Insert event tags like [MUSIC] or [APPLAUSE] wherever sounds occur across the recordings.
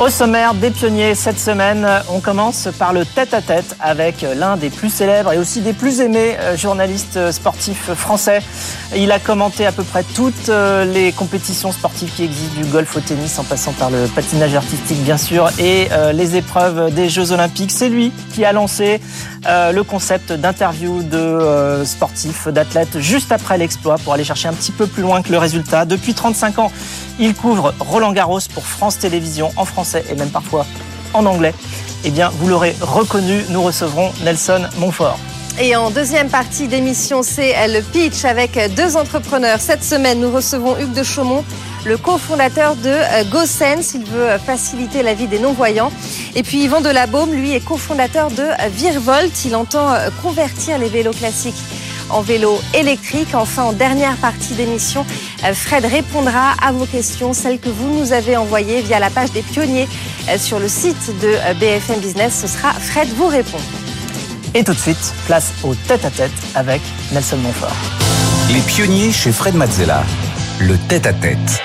Au sommaire des pionniers cette semaine, on commence par le tête-à-tête avec l'un des plus célèbres et aussi des plus aimés euh, journalistes sportifs français. Il a commenté à peu près toutes euh, les compétitions sportives qui existent, du golf au tennis en passant par le patinage artistique bien sûr et euh, les épreuves des Jeux Olympiques. C'est lui qui a lancé le concept d'interview de sportifs, d'athlètes juste après l'exploit pour aller chercher un petit peu plus loin que le résultat. Depuis 35 ans, il couvre Roland Garros pour France Télévisions en français et même parfois en anglais. Eh bien, vous l'aurez reconnu, nous recevrons Nelson Montfort. Et en deuxième partie d'émission, c'est le pitch avec deux entrepreneurs. Cette semaine, nous recevons Hugues de Chaumont, le cofondateur de euh, GoSense. Il veut faciliter la vie des non-voyants. Et puis Yvan Delabaume, lui, est cofondateur de Virvolt. Il entend euh, convertir les vélos classiques en vélo électrique. Enfin, en dernière partie d'émission, euh, Fred répondra à vos questions, celles que vous nous avez envoyées via la page des pionniers euh, sur le site de euh, BFM Business. Ce sera Fred vous répond. Et tout de suite, place au tête-à-tête avec Nelson Montfort. Les pionniers chez Fred Mazzella, le tête-à-tête.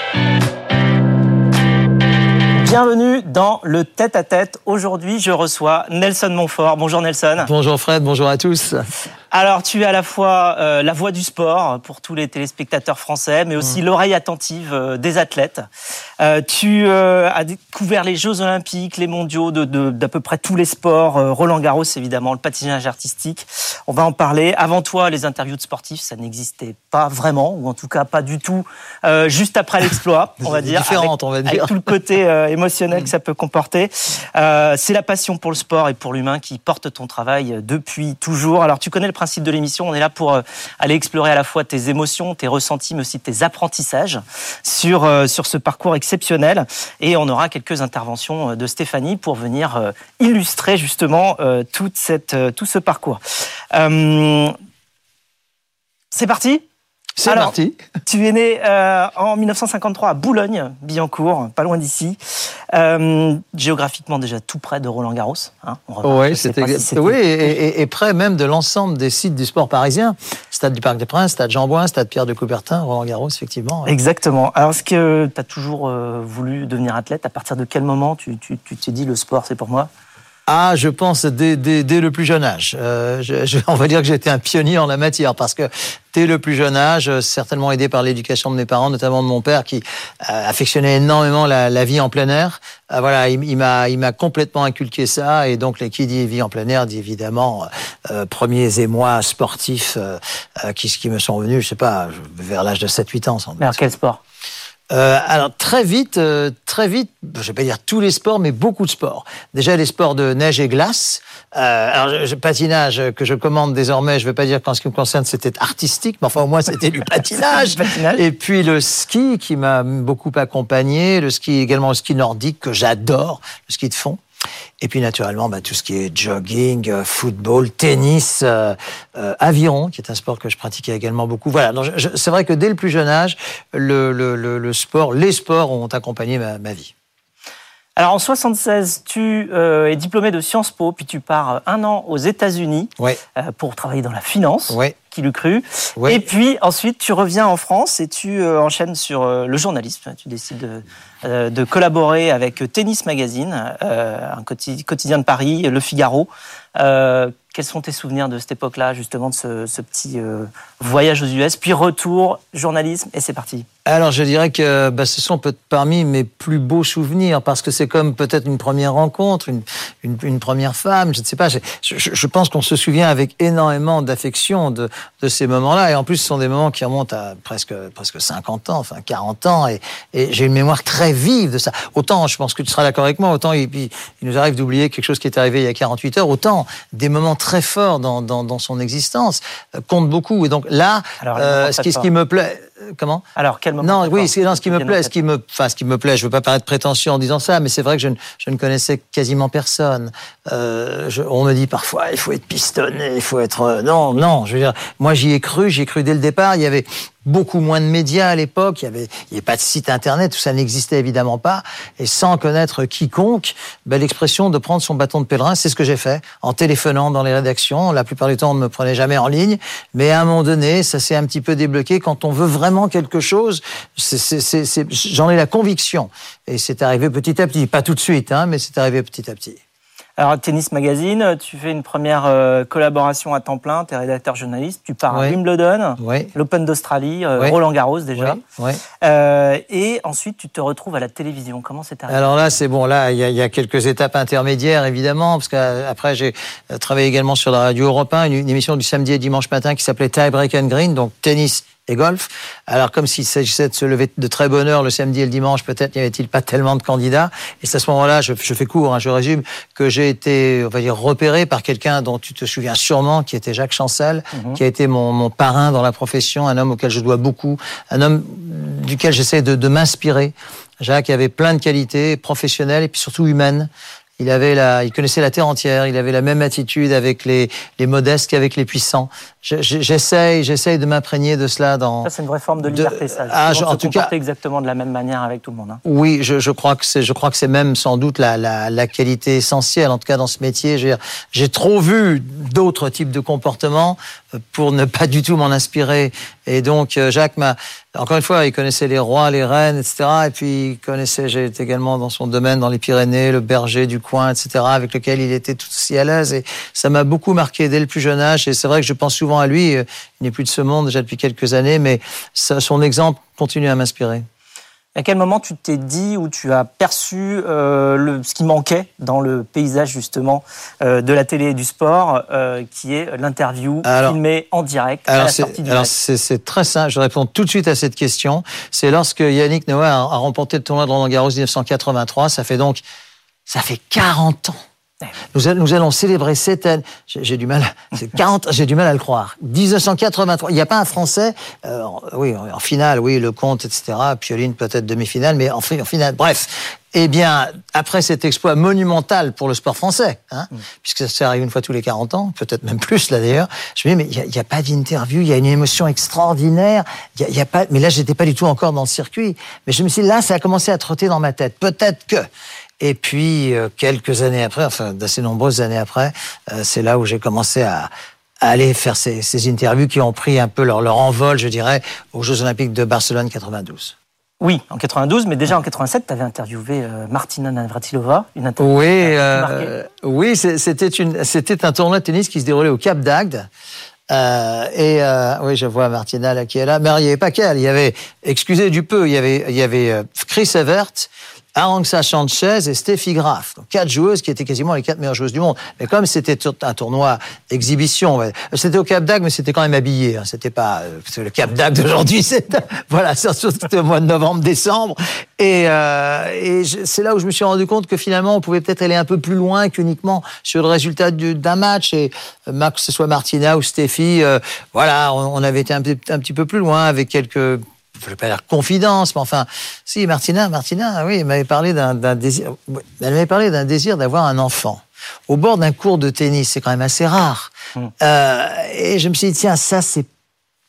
Bienvenue dans le tête-à-tête. Aujourd'hui, je reçois Nelson Montfort. Bonjour Nelson. Bonjour Fred, bonjour à tous. Alors, tu es à la fois euh, la voix du sport pour tous les téléspectateurs français, mais aussi mm. l'oreille attentive euh, des athlètes. Euh, tu as découvert les Jeux Olympiques, les Mondiaux de d'à peu près tous les sports. Roland Garros, évidemment, le patinage artistique. On va en parler. Avant toi, les interviews de sportifs, ça n'existait pas vraiment, ou en tout cas pas du tout. juste après l'exploit, [LAUGHS] on va dire. Différente, on va dire. Avec tout le côté émotionnel que ça peut comporter. C'est la passion pour le sport et pour l'humain qui porte ton travail depuis toujours. Alors, tu connais le principe de l'émission. On est là pour euh, aller explorer à la fois tes émotions, tes ressentis, mais aussi tes apprentissages sur, euh, sur ce parcours exceptionnel. Et on aura quelques interventions euh, de Stéphanie pour venir illustrer justement toute cette, tout ce parcours. C'est parti? C'est parti. Tu es né euh, en 1953 à Boulogne-Billancourt, pas loin d'ici. Euh, géographiquement déjà tout près de Roland Garros. Hein, oui, et, et, près même de l'ensemble des sites du sport parisien. Stade du Parc des Princes, Stade Jean Bouin, Stade Pierre de Coubertin, Roland Garros, effectivement. Exactement. Alors, est-ce que tu as toujours euh, voulu devenir athlète? À partir de quel moment tu t'es dit le sport, c'est pour moi? Ah, je pense dès, dès, dès, le plus jeune âge. Euh, je, [LAUGHS] on va dire que été un pionnier en la matière parce que dès le plus jeune âge, certainement aidé par l'éducation de mes parents, notamment de mon père qui euh, affectionnait énormément la, la, vie en plein air. Euh, voilà, il, m'a il m'a complètement inculqué ça et donc qui dit vie en plein air dit évidemment euh, premiers émois sportifs qui, qui me sont venus, je sais pas, vers l'âge de 7-8 ans. Sans quel sport? Euh, alors très vite, euh, très vite, je vais pas dire tous les sports, mais beaucoup de sports. Déjà les sports de neige et glace. Euh, alors je, patinage que je commande désormais, je vais pas dire qu'en ce qui me concerne c'était artistique, mais enfin au moins c'était [LAUGHS] du patinage. et puis le ski qui m'a beaucoup accompagné, le ski également le ski nordique que j'adore, le ski de fond. Et puis naturellement, bah, tout ce qui est jogging, euh, football, tennis, euh, euh, aviron, qui est un sport que je pratiquais également beaucoup. Voilà, c'est vrai que dès le plus jeune âge, le, le, le, sport, les sports ont accompagné ma, ma vie. Alors en 76, tu euh, es diplômé de Sciences Po, puis tu pars un an aux États-Unis ouais. euh, pour travailler dans la finance. Ouais. Qui l'eut cru. Ouais. Et puis ensuite, tu reviens en France et tu euh, enchaînes sur euh, le journalisme. Tu décides de, euh, de collaborer avec Tennis Magazine, un quotidien de Paris, Le Figaro. quels sont tes souvenirs de cette époque-là, justement, de ce, ce petit voyage aux US, puis retour, journalisme, et c'est parti alors je dirais que bah, ce sont peut-être parmi mes plus beaux souvenirs parce que c'est comme peut-être une première rencontre, une, une, une, première femme, je ne sais pas. Je, je, je pense qu'on se souvient avec énormément d'affection de, de, ces moments-là. Et en plus ce sont des moments qui remontent à presque presque 50 ans, enfin 40 ans. Et, et j'ai une mémoire très vive de ça. Autant, je pense que tu seras d'accord avec moi, autant il, il nous arrive d'oublier quelque chose qui est arrivé il y a 48 heures, autant des moments très forts dans, dans, dans son existence euh, comptent beaucoup. Et donc là, Alors, euh, ce, qui, ce qui me plaît euh, comment? Alors quel moment Non, oui, non, ce qui me plaît, ce qui me, enfin, ce qui me plaît, je veux pas paraître prétentieux en disant ça, mais c'est vrai que je ne, je ne connaissais quasiment personne. Euh, je, on me dit parfois, il faut être pistonné, il faut être, euh, non, non, je veux dire, moi j'y ai cru, j'y ai cru dès le départ. Il y avait beaucoup moins de médias à l'époque, il y avait, il avait pas de site internet, tout ça n'existait évidemment pas. Et sans connaître quiconque, ben, l'expression de prendre son bâton de pèlerin, c'est ce que j'ai fait en téléphonant dans les rédactions. La plupart du temps, on ne me prenait jamais en ligne, mais à un moment donné, ça s'est un petit peu débloqué. Quand on veut vraiment quelque chose, j'en ai la conviction. Et c'est arrivé petit à petit, pas tout de suite, hein, mais c'est arrivé petit à petit. Alors, Tennis Magazine, tu fais une première euh, collaboration à temps plein, tu es rédacteur journaliste, tu pars à Wimbledon, l'Open d'Australie, euh, Roland Garros déjà. Euh, et ensuite, tu te retrouves à la télévision. Comment c'est arrivé? Alors là, c'est bon, là, il y, a quelques étapes intermédiaires, évidemment, parce qu'après, j'ai travaillé également sur la radio Europe 1, une, une émission du samedi et dimanche matin qui s'appelait Tie Break and Green, donc tennis et golf. Alors, comme s'il s'agissait de se lever de très bonne heure le samedi et le dimanche, peut-être n'y avait-il pas tellement de candidats. Et c'est à ce moment-là, je, fais court, hein, je résume, que j'ai été, on va dire, repéré par quelqu'un dont tu te souviens sûrement, qui était Jacques Chancel, mhm. qui a été mon, mon, parrain dans la profession, un homme auquel je dois beaucoup, un homme duquel j'essaie de, de m'inspirer. Jacques avait plein de qualités professionnelles et puis surtout humaines. Il avait la, il connaissait la terre entière. Il avait la même attitude avec les, les modestes qu'avec les puissants. J'essaye, j'essaye de m'imprégner de cela dans. Ça, c'est une vraie forme de liberté, ça. Ah, je, en tout cas, exactement de la même manière avec tout le monde. Hein. Oui, je, je, crois que c'est, je crois que c'est même sans doute la, la, la, qualité essentielle, en tout cas dans ce métier. J'ai trop vu d'autres types de comportements euh, pour ne pas du tout m'en inspirer. Et donc, euh, Jacques m'a, encore une fois, il connaissait les rois, les reines, etc. Et puis, il connaissait, j'ai été également dans son domaine, dans les Pyrénées, le berger du coin, etc., avec lequel il était tout aussi à l'aise. Et ça m'a beaucoup marqué dès le plus jeune âge. Et c'est vrai que je pense souvent à lui. Il n'est plus de ce monde déjà depuis quelques années, mais son exemple continue à m'inspirer. À quel moment tu t'es dit ou tu as perçu euh, le, ce qui manquait dans le paysage justement euh, de la télé et du sport, euh, qui est l'interview filmée en direct à la sortie du Alors c'est très simple, je réponds tout de suite à cette question. C'est lorsque Yannick Noah a, a remporté le tournoi de Roland Garros 1983, ça fait donc ça fait 40 ans nous, nous, allons célébrer cette année. J'ai du mal, c'est [LAUGHS] 40, j'ai du mal à le croire. 1983. Il n'y a pas un Français, euh, oui, en finale, oui, le compte, etc. Pioline peut-être demi-finale, mais en, en finale. Bref. Eh bien, après cet exploit monumental pour le sport français, hein, mm. puisque ça arrive une fois tous les 40 ans, peut-être même plus là d'ailleurs, je me dis, mais il n'y a, a, pas d'interview, il y a une émotion extraordinaire, il y, a, pas, mais là, j'étais pas du tout encore dans le circuit. Mais je me suis dit, là, ça a commencé à trotter dans ma tête. Peut-être que et puis, euh, quelques années après, enfin d'assez nombreuses années après, euh, c'est là où j'ai commencé à, aller faire ces, ces, interviews qui ont pris un peu leur, leur envol, je dirais, aux Jeux Olympiques de Barcelone 92. Oui, en 92, mais déjà en 87, tu avais interviewé euh, Martina Navratilova, une interview. Oui, euh, oui, c'était un tournoi de tennis qui se déroulait au Cap d'Agde. Euh, et euh, oui, je vois Martina là qui est là, mais il n'y avait pas qu'elle. Il y avait, excusez du peu, il y avait, il y avait Chris Evert, Arantxa Sanchez et Steffi Graf. Donc quatre joueuses qui étaient quasiment les quatre meilleures joueuses du monde. Mais comme c'était un tournoi d'exhibition, c'était au Cap d'Agde, mais c'était quand même habillé. Hein. C'était pas euh, le Cap d'Agde d'aujourd'hui. [LAUGHS] voilà, c'était au mois de novembre-décembre. Et, euh, et c'est là où je me suis rendu compte que finalement, on pouvait peut-être aller un peu plus loin qu'uniquement sur le résultat d'un match. Et euh, que ce soit Martina ou Steffi, euh, voilà, on, avait été un, un petit peu plus loin avec quelques je vais pas dire confidence, mais enfin, si Martina, Martina, oui, elle m'avait parlé d'un désir, elle m'avait parlé d'un désir d'avoir un enfant au bord d'un cours de tennis. C'est quand même assez rare. Hmm. Euh, et je me suis dit tiens, ça c'est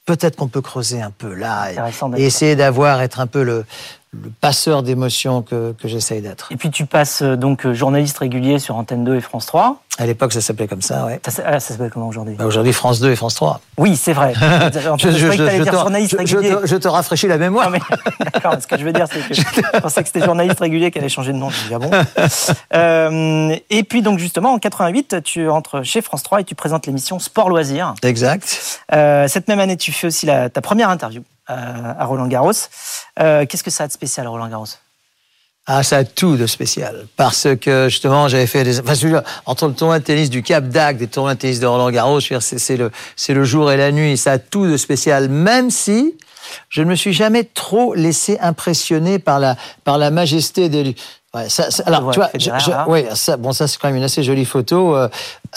peut-être qu'on peut creuser un peu là et, essayer d'avoir, être un peu le, le passeur d'émotions que, que j'essaye d'être. Et puis tu passes euh, donc euh, journaliste régulier sur Antenne 2 et France 3. À l'époque, ça s'appelait comme ça, oui. Ça, ah, ça s'appelle comment aujourd'hui? Bah, Aujourd'hui, France 2 et France 3. Oui, c'est vrai. [LAUGHS] je, je, je, te, rafraîchis la mémoire. [LAUGHS] D'accord, ce que je veux dire, c'est que [LAUGHS] je pensais que c'était journaliste régulier qui allait changer de nom. Je dis, ah bon? Euh, Et puis, donc, justement, en 88, tu entres chez France 3 et tu présentes l'émission Sport Loisirs. Exact. Euh, cette même année, tu fais aussi la, ta première interview à Roland Garros. Euh, qu'est-ce que ça a de spécial, Roland Garros? Ah, ça a tout de spécial. Parce que, justement, j'avais fait des, enfin, entre le tournoi de tennis du Cap d'Agde et le tournoi de tennis de Roland Garros, c'est le, c'est le jour et la nuit. Ça a tout de spécial. Même si, je ne me suis jamais trop laissé impressionner par la, par la majesté des, Ouais, ça, alors, tu vois, je, oui, ça, bon, ça c'est quand même une assez jolie photo. Euh,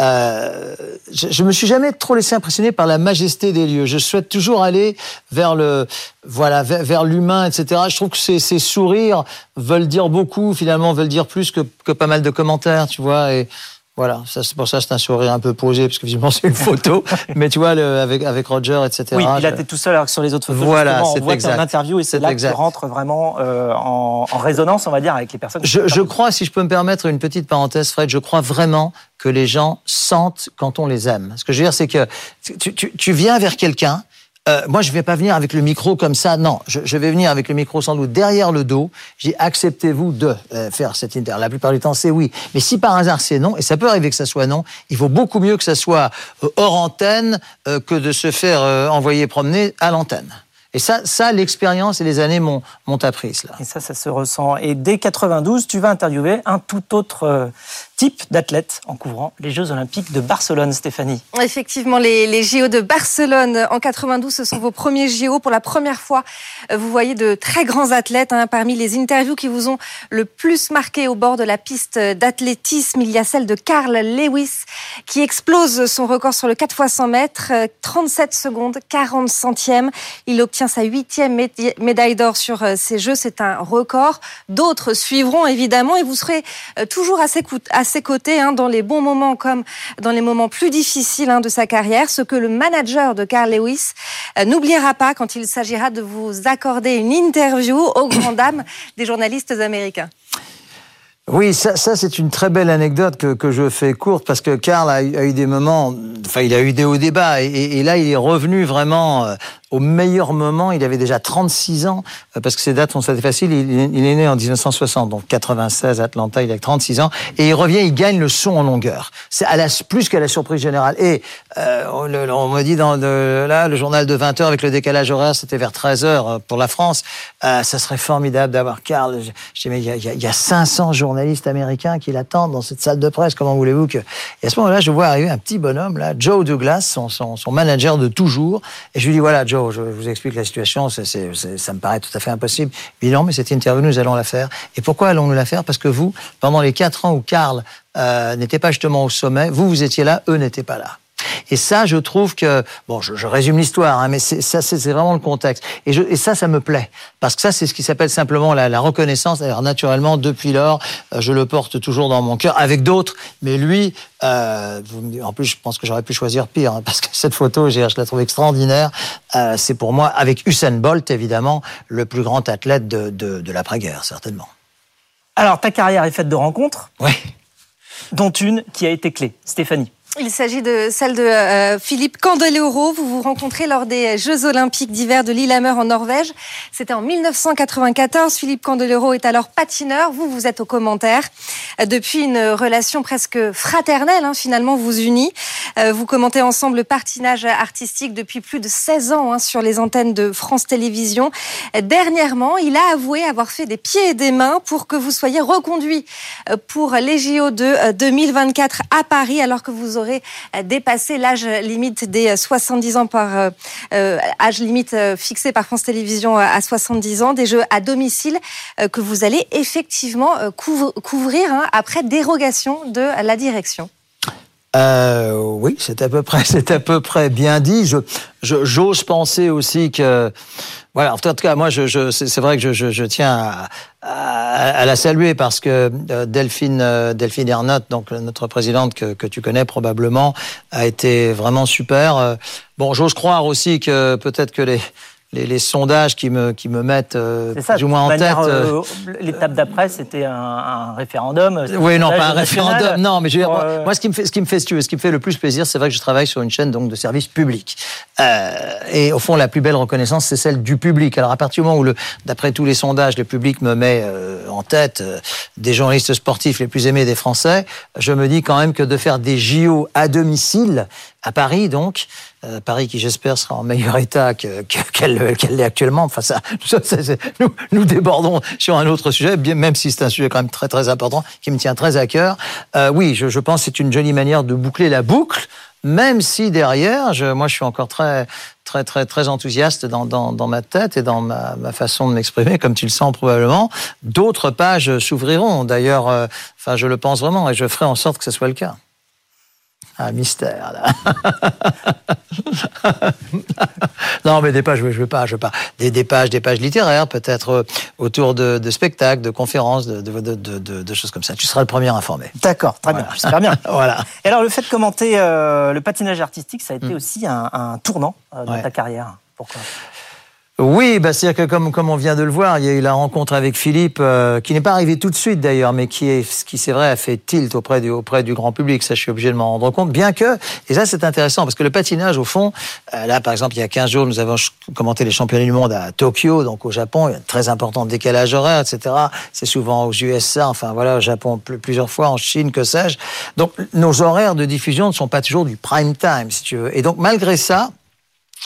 euh, je, je me suis jamais trop laissé impressionner par la majesté des lieux. Je souhaite toujours aller vers le, voilà, vers, vers l'humain, etc. Je trouve que ces, ces, sourires veulent dire beaucoup, finalement, veulent dire plus que, que pas mal de commentaires, tu vois. Et Voilà, ça, c'est pour ça c'est un sourire un peu posé, parce que visiblement [LAUGHS] c'est une photo. mais tu vois, le, avec, avec Roger, etc. Oui, il a été tout seul alors que sur les autres photos. Voilà, c'est on voit que exact. en interview et c'est C'est là exact. que tu rentres vraiment euh, en, en résonance, on va dire, avec les personnes. Je, je crois, si je peux me permettre une petite parenthèse, Fred, je crois vraiment que les gens sentent quand on les aime. Ce que je veux dire, c'est que tu, tu- tu viens vers quelqu'un. Euh, moi, je vais pas venir avec le micro comme ça. Non, je, vais venir avec le micro sans doute derrière le dos. Dis acceptez-vous de euh, faire cette interview. La plupart du temps, c'est oui. Mais si par hasard c'est non, et ça peut arriver que ça soit non, il vaut beaucoup mieux que ça soit euh, hors antenne que de se faire envoyer promener à l'antenne. Et ça, ça l'expérience et les années m'ont m'ont appris cela. Et ça, ça se ressent. Et dès 92, tu vas interviewer un tout autre euh, type d'athlète en couvrant les Jeux Olympiques de Barcelone, Stéphanie. Effectivement, les, les JO de Barcelone en 92, ce sont vos premiers JO. Pour la première fois, euh, vous voyez de très grands athlètes. hein. Parmi les interviews qui vous ont le plus marqué au bord de la piste d'athlétisme, il y a celle de Carl Lewis qui explose son record sur le 4 x 100 mètres, euh, 37 secondes, 40 centièmes. Il obtient sa huitième médaille d'or sur euh, ces Jeux. C'est un record. D'autres suivront évidemment et vous serez euh, toujours à ses, cou- à ses côtés hein, dans les bons moments comme dans les moments plus difficiles hein, de sa carrière. Ce que le manager de Carl Lewis euh, n'oubliera pas quand il s'agira de vous accorder une interview aux grandes dames des journalistes américains. Oui, ça, ça c'est une très belle anecdote que, que je fais courte parce que Karl a, eu- des moments, enfin il a eu des hauts débats et, et- là il est revenu vraiment euh, au meilleur moment. Il avait déjà 36 ans euh, parce que ces dates sont assez faciles. Il, il est né en 1960, donc 96 Atlanta, il a 36 ans et il revient, il gagne le son en longueur. C'est à plus qu'à la surprise générale. Et euh, on, on me dit dans le, là le journal de 20 h avec le décalage horaire, c'était vers 13 h pour la France. Euh, ça serait formidable d'avoir Karl. Je, je dis mais il y a, y a- il y a 500 journalistes qui l'attendent dans cette salle de presse. Comment voulez-vous que Et à ce moment-là, je vois arriver un petit bonhomme là, Joe Douglas, son, manager de toujours. Et je lui dis voilà Joe, je vous explique la situation. Ça me paraît tout à fait impossible. Il dit non, mais cette interview nous allons la faire. Et pourquoi allons-nous la faire? Parce que vous, pendant les quatre ans où Karl euh, n'était pas justement au sommet, vous vous étiez là, eux n'étaient pas là. Et ça, je trouve que bon, je, je résume l'histoire, hein, mais c'est, ça, c'est, vraiment le contexte. Et, je, et ça, ça me plaît parce que ça, c'est ce qui s'appelle simplement la, la reconnaissance. Alors naturellement, depuis lors, euh, je le porte toujours dans mon cœur avec d'autres, mais lui, euh, en plus, je pense que j'aurais pu choisir pire hein, parce que cette photo, j'ai- je la trouve extraordinaire. Euh, c'est pour moi, avec Usain Bolt, évidemment, le plus grand athlète de, de, de l'après-guerre, certainement. Alors, ta carrière est faite de rencontres, Oui. dont une qui a été clé. Stéphanie. Il s'agit de celle de euh, Philippe Candeloro. Vous vous rencontrez lors des Jeux Olympiques d'hiver de Lillehammer en Norvège. C'était en 1994. Philippe Candeloro est alors patineur. Vous, vous êtes au commentaire. Euh, Depuis une relation presque fraternelle, hein, finalement, vous. Euh, vous commentez ensemble le patinage artistique depuis plus de 16 ans hein, sur les antennes de France Télévisions. Euh, Dernièrement, il a avoué avoir fait des pieds et des mains pour que vous soyez reconduit euh, pour les JO de euh, 2024 à Paris, alors que vous aurez euh, dépassé l'âge limite des euh, 70 ans par euh, euh, limite euh, fixé par France Télévisions euh, à 70 ans, des jeux à domicile euh, que vous allez effectivement euh, couvrir hein, après dérogation de la direction. Euh, oui, c'est à peu près, [LAUGHS] c'est à peu près bien dit. Je, j'ose penser aussi que, voilà. En tout cas, moi, je, je, c'est, c'est vrai que je, je, je tiens à, à- à la saluer parce que euh, Delphine, euh, Delphine Ernotte, donc notre présidente que, que tu connais probablement, a été vraiment super. Euh, Bon, j'ose croire aussi que peut-être que les les, les sondages qui me qui me mettent euh, ça, plus ou moins en tête. euh, euh, L'étape d'après, c'était un, un référendum. Oui, non, pas un référendum. Non, mais je veux dire, moi, euh, moi, ce qui me fait, ce qui me fait, si tu veux, ce qui me fait le plus plaisir, c'est vrai que je travaille sur une chaîne donc de service public. Euh, et au fond, la plus belle reconnaissance, c'est celle du public. Alors, à partir du moment où, le, d'après tous les sondages, le public me met euh, en tête des journalistes sportifs les plus aimés des Français, je me dis quand même que de faire des JO à domicile, à Paris, donc, euh, Paris qui, j'espère, sera en meilleur état que, que- qu'elle, qu'elle l'est actuellement. Enfin, ça, ça, c'est- nous, nous débordons sur un autre sujet, bien, même si c'est un sujet quand même très, très important, qui me tient très à cœur. Euh, oui, je, je pense que c'est une jolie manière de boucler la boucle, même si derrière, je, moi, je suis encore très, très, très, très enthousiaste dans, dans, dans ma tête et dans ma, ma façon de m'exprimer, comme tu le sens probablement. D'autres pages s'ouvriront. D'ailleurs, euh, enfin, je le pense vraiment et je ferai en sorte que ce soit le cas. Un mystère là. [LAUGHS] non, mais des pages, je veux, veux pas, je veux pas. Des, des pages, des pages littéraires, peut-être euh, autour de, de, spectacles, de conférences, de, de, choses comme ça. Tu seras le premier informé. D'accord, très bien, j'espère bien. [LAUGHS] voilà. Et alors, le fait de commenter euh, le patinage artistique, ça a été mm. aussi un, un tournant euh, dans ta carrière. Pourquoi? Oui, bah, c'est-à-dire que comme, comme on vient de le voir, il y a eu la rencontre avec Philippe, euh, qui n'est pas arrivée tout de suite d'ailleurs, mais qui, est, qui c'est vrai, a fait tilt auprès du, auprès du grand public. Ça, je suis obligé de m'en rendre compte. Bien que, et ça c'est intéressant, parce que le patinage, au fond, euh, là par exemple, il y a 15 jours, nous avons commenté les championnats du monde à Tokyo, donc au Japon, il y a un très important décalage horaire, etc. C'est souvent aux USA, enfin voilà, au Japon plusieurs fois, en Chine, que sais-je. Donc nos horaires de diffusion ne sont pas toujours du prime time, si tu veux. Et donc malgré ça,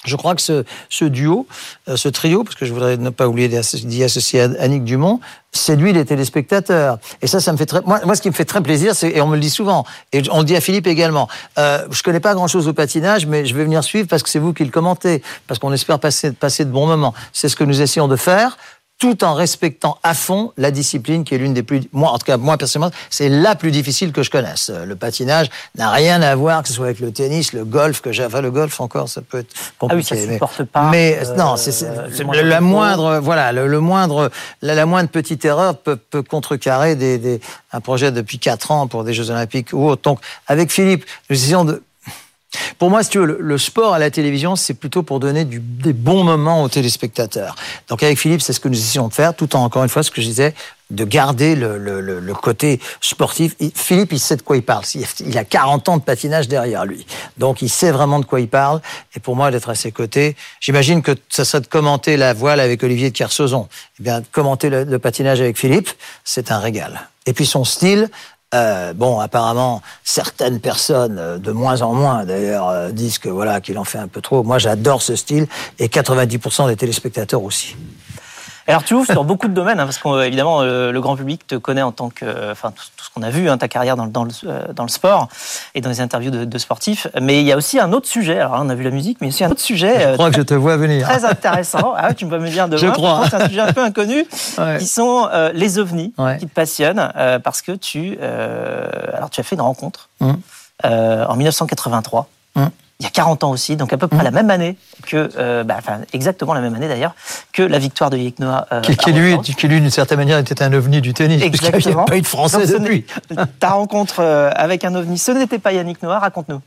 je crois que ce, ce duo, euh, ce trio, parce que je voudrais ne pas oublier d'y associer Annick Dumont, séduit les téléspectateurs. Et ça, ça me fait très, moi, moi ce qui me fait très plaisir, c'est, et on me le dit souvent, et on le dit à Philippe également, euh, je connais pas grand chose au patinage, mais je vais venir suivre parce que c'est vous qui le commentez, parce qu'on espère passer, passer de bons moments. C'est ce que nous essayons de faire tout en respectant à fond la discipline qui est l'une des plus, moi en tout cas moi personnellement, c'est la plus difficile que je connaisse. Le patinage n'a rien à voir que ce soit avec le tennis, le golf que j'ai, enfin le golf encore ça peut être compliqué. Ah oui, ça supporte pas. Mais euh, non, c'est la moindre, voilà, le, moindre, la, la, moindre petite erreur peut, peut contrecarrer des, des, un projet depuis quatre ans pour des Jeux Olympiques ou autre. Donc avec Philippe, nous essayons de pour moi, si tu veux, le, sport à la télévision, c'est plutôt pour donner des bons moments aux téléspectateurs. Donc avec Philippe, c'est ce que nous essayons de faire, tout en, encore une fois, ce que je disais, de garder le côté sportif. Philippe, il sait de quoi il parle. Il a 40 ans de patinage derrière lui. Donc il sait vraiment de quoi il parle. Et pour moi, d'être à ses côtés, j'imagine que ça serait de commenter la voile avec Olivier de Kersauzon. Eh bien, commenter le patinage avec Philippe, c'est un régal. Et puis son style, euh, bon, apparemment, certaines personnes, euh, de moins en moins d'ailleurs, euh, disent que voilà qu'il en fait un peu trop. Moi, j'adore ce style et 90% des téléspectateurs aussi. Alors tu ouvres sur beaucoup de domaines, hein, parce qu'évidemment euh, le grand public te connaît en tant que, enfin tout, ce qu'on a vu, hein, ta carrière dans, dans, le, euh, dans le sport et dans les interviews de, de, sportifs. Mais il y a aussi un autre sujet. Alors on a vu la musique, mais il y a aussi un autre sujet. Je crois que je te vois venir. Très intéressant. Ah, tu me vois me dire de Je crois. C'est un sujet un peu inconnu, qui sont euh, les ovnis, qui te passionnent, parce que tu, alors tu as fait une rencontre hum. en 1983 il y a 40 ans aussi, donc à peu près mmh. la même année que, euh, bah, enfin exactement la même année d'ailleurs, que la victoire de Yannick Noah. Euh, qui, lui, qui lui, d'une certaine manière, était un ovni du tennis, puisqu'il n'y a pas eu de Français depuis. Ta rencontre euh, avec un ovni, ce n'était pas Yannick Noah, raconte-nous.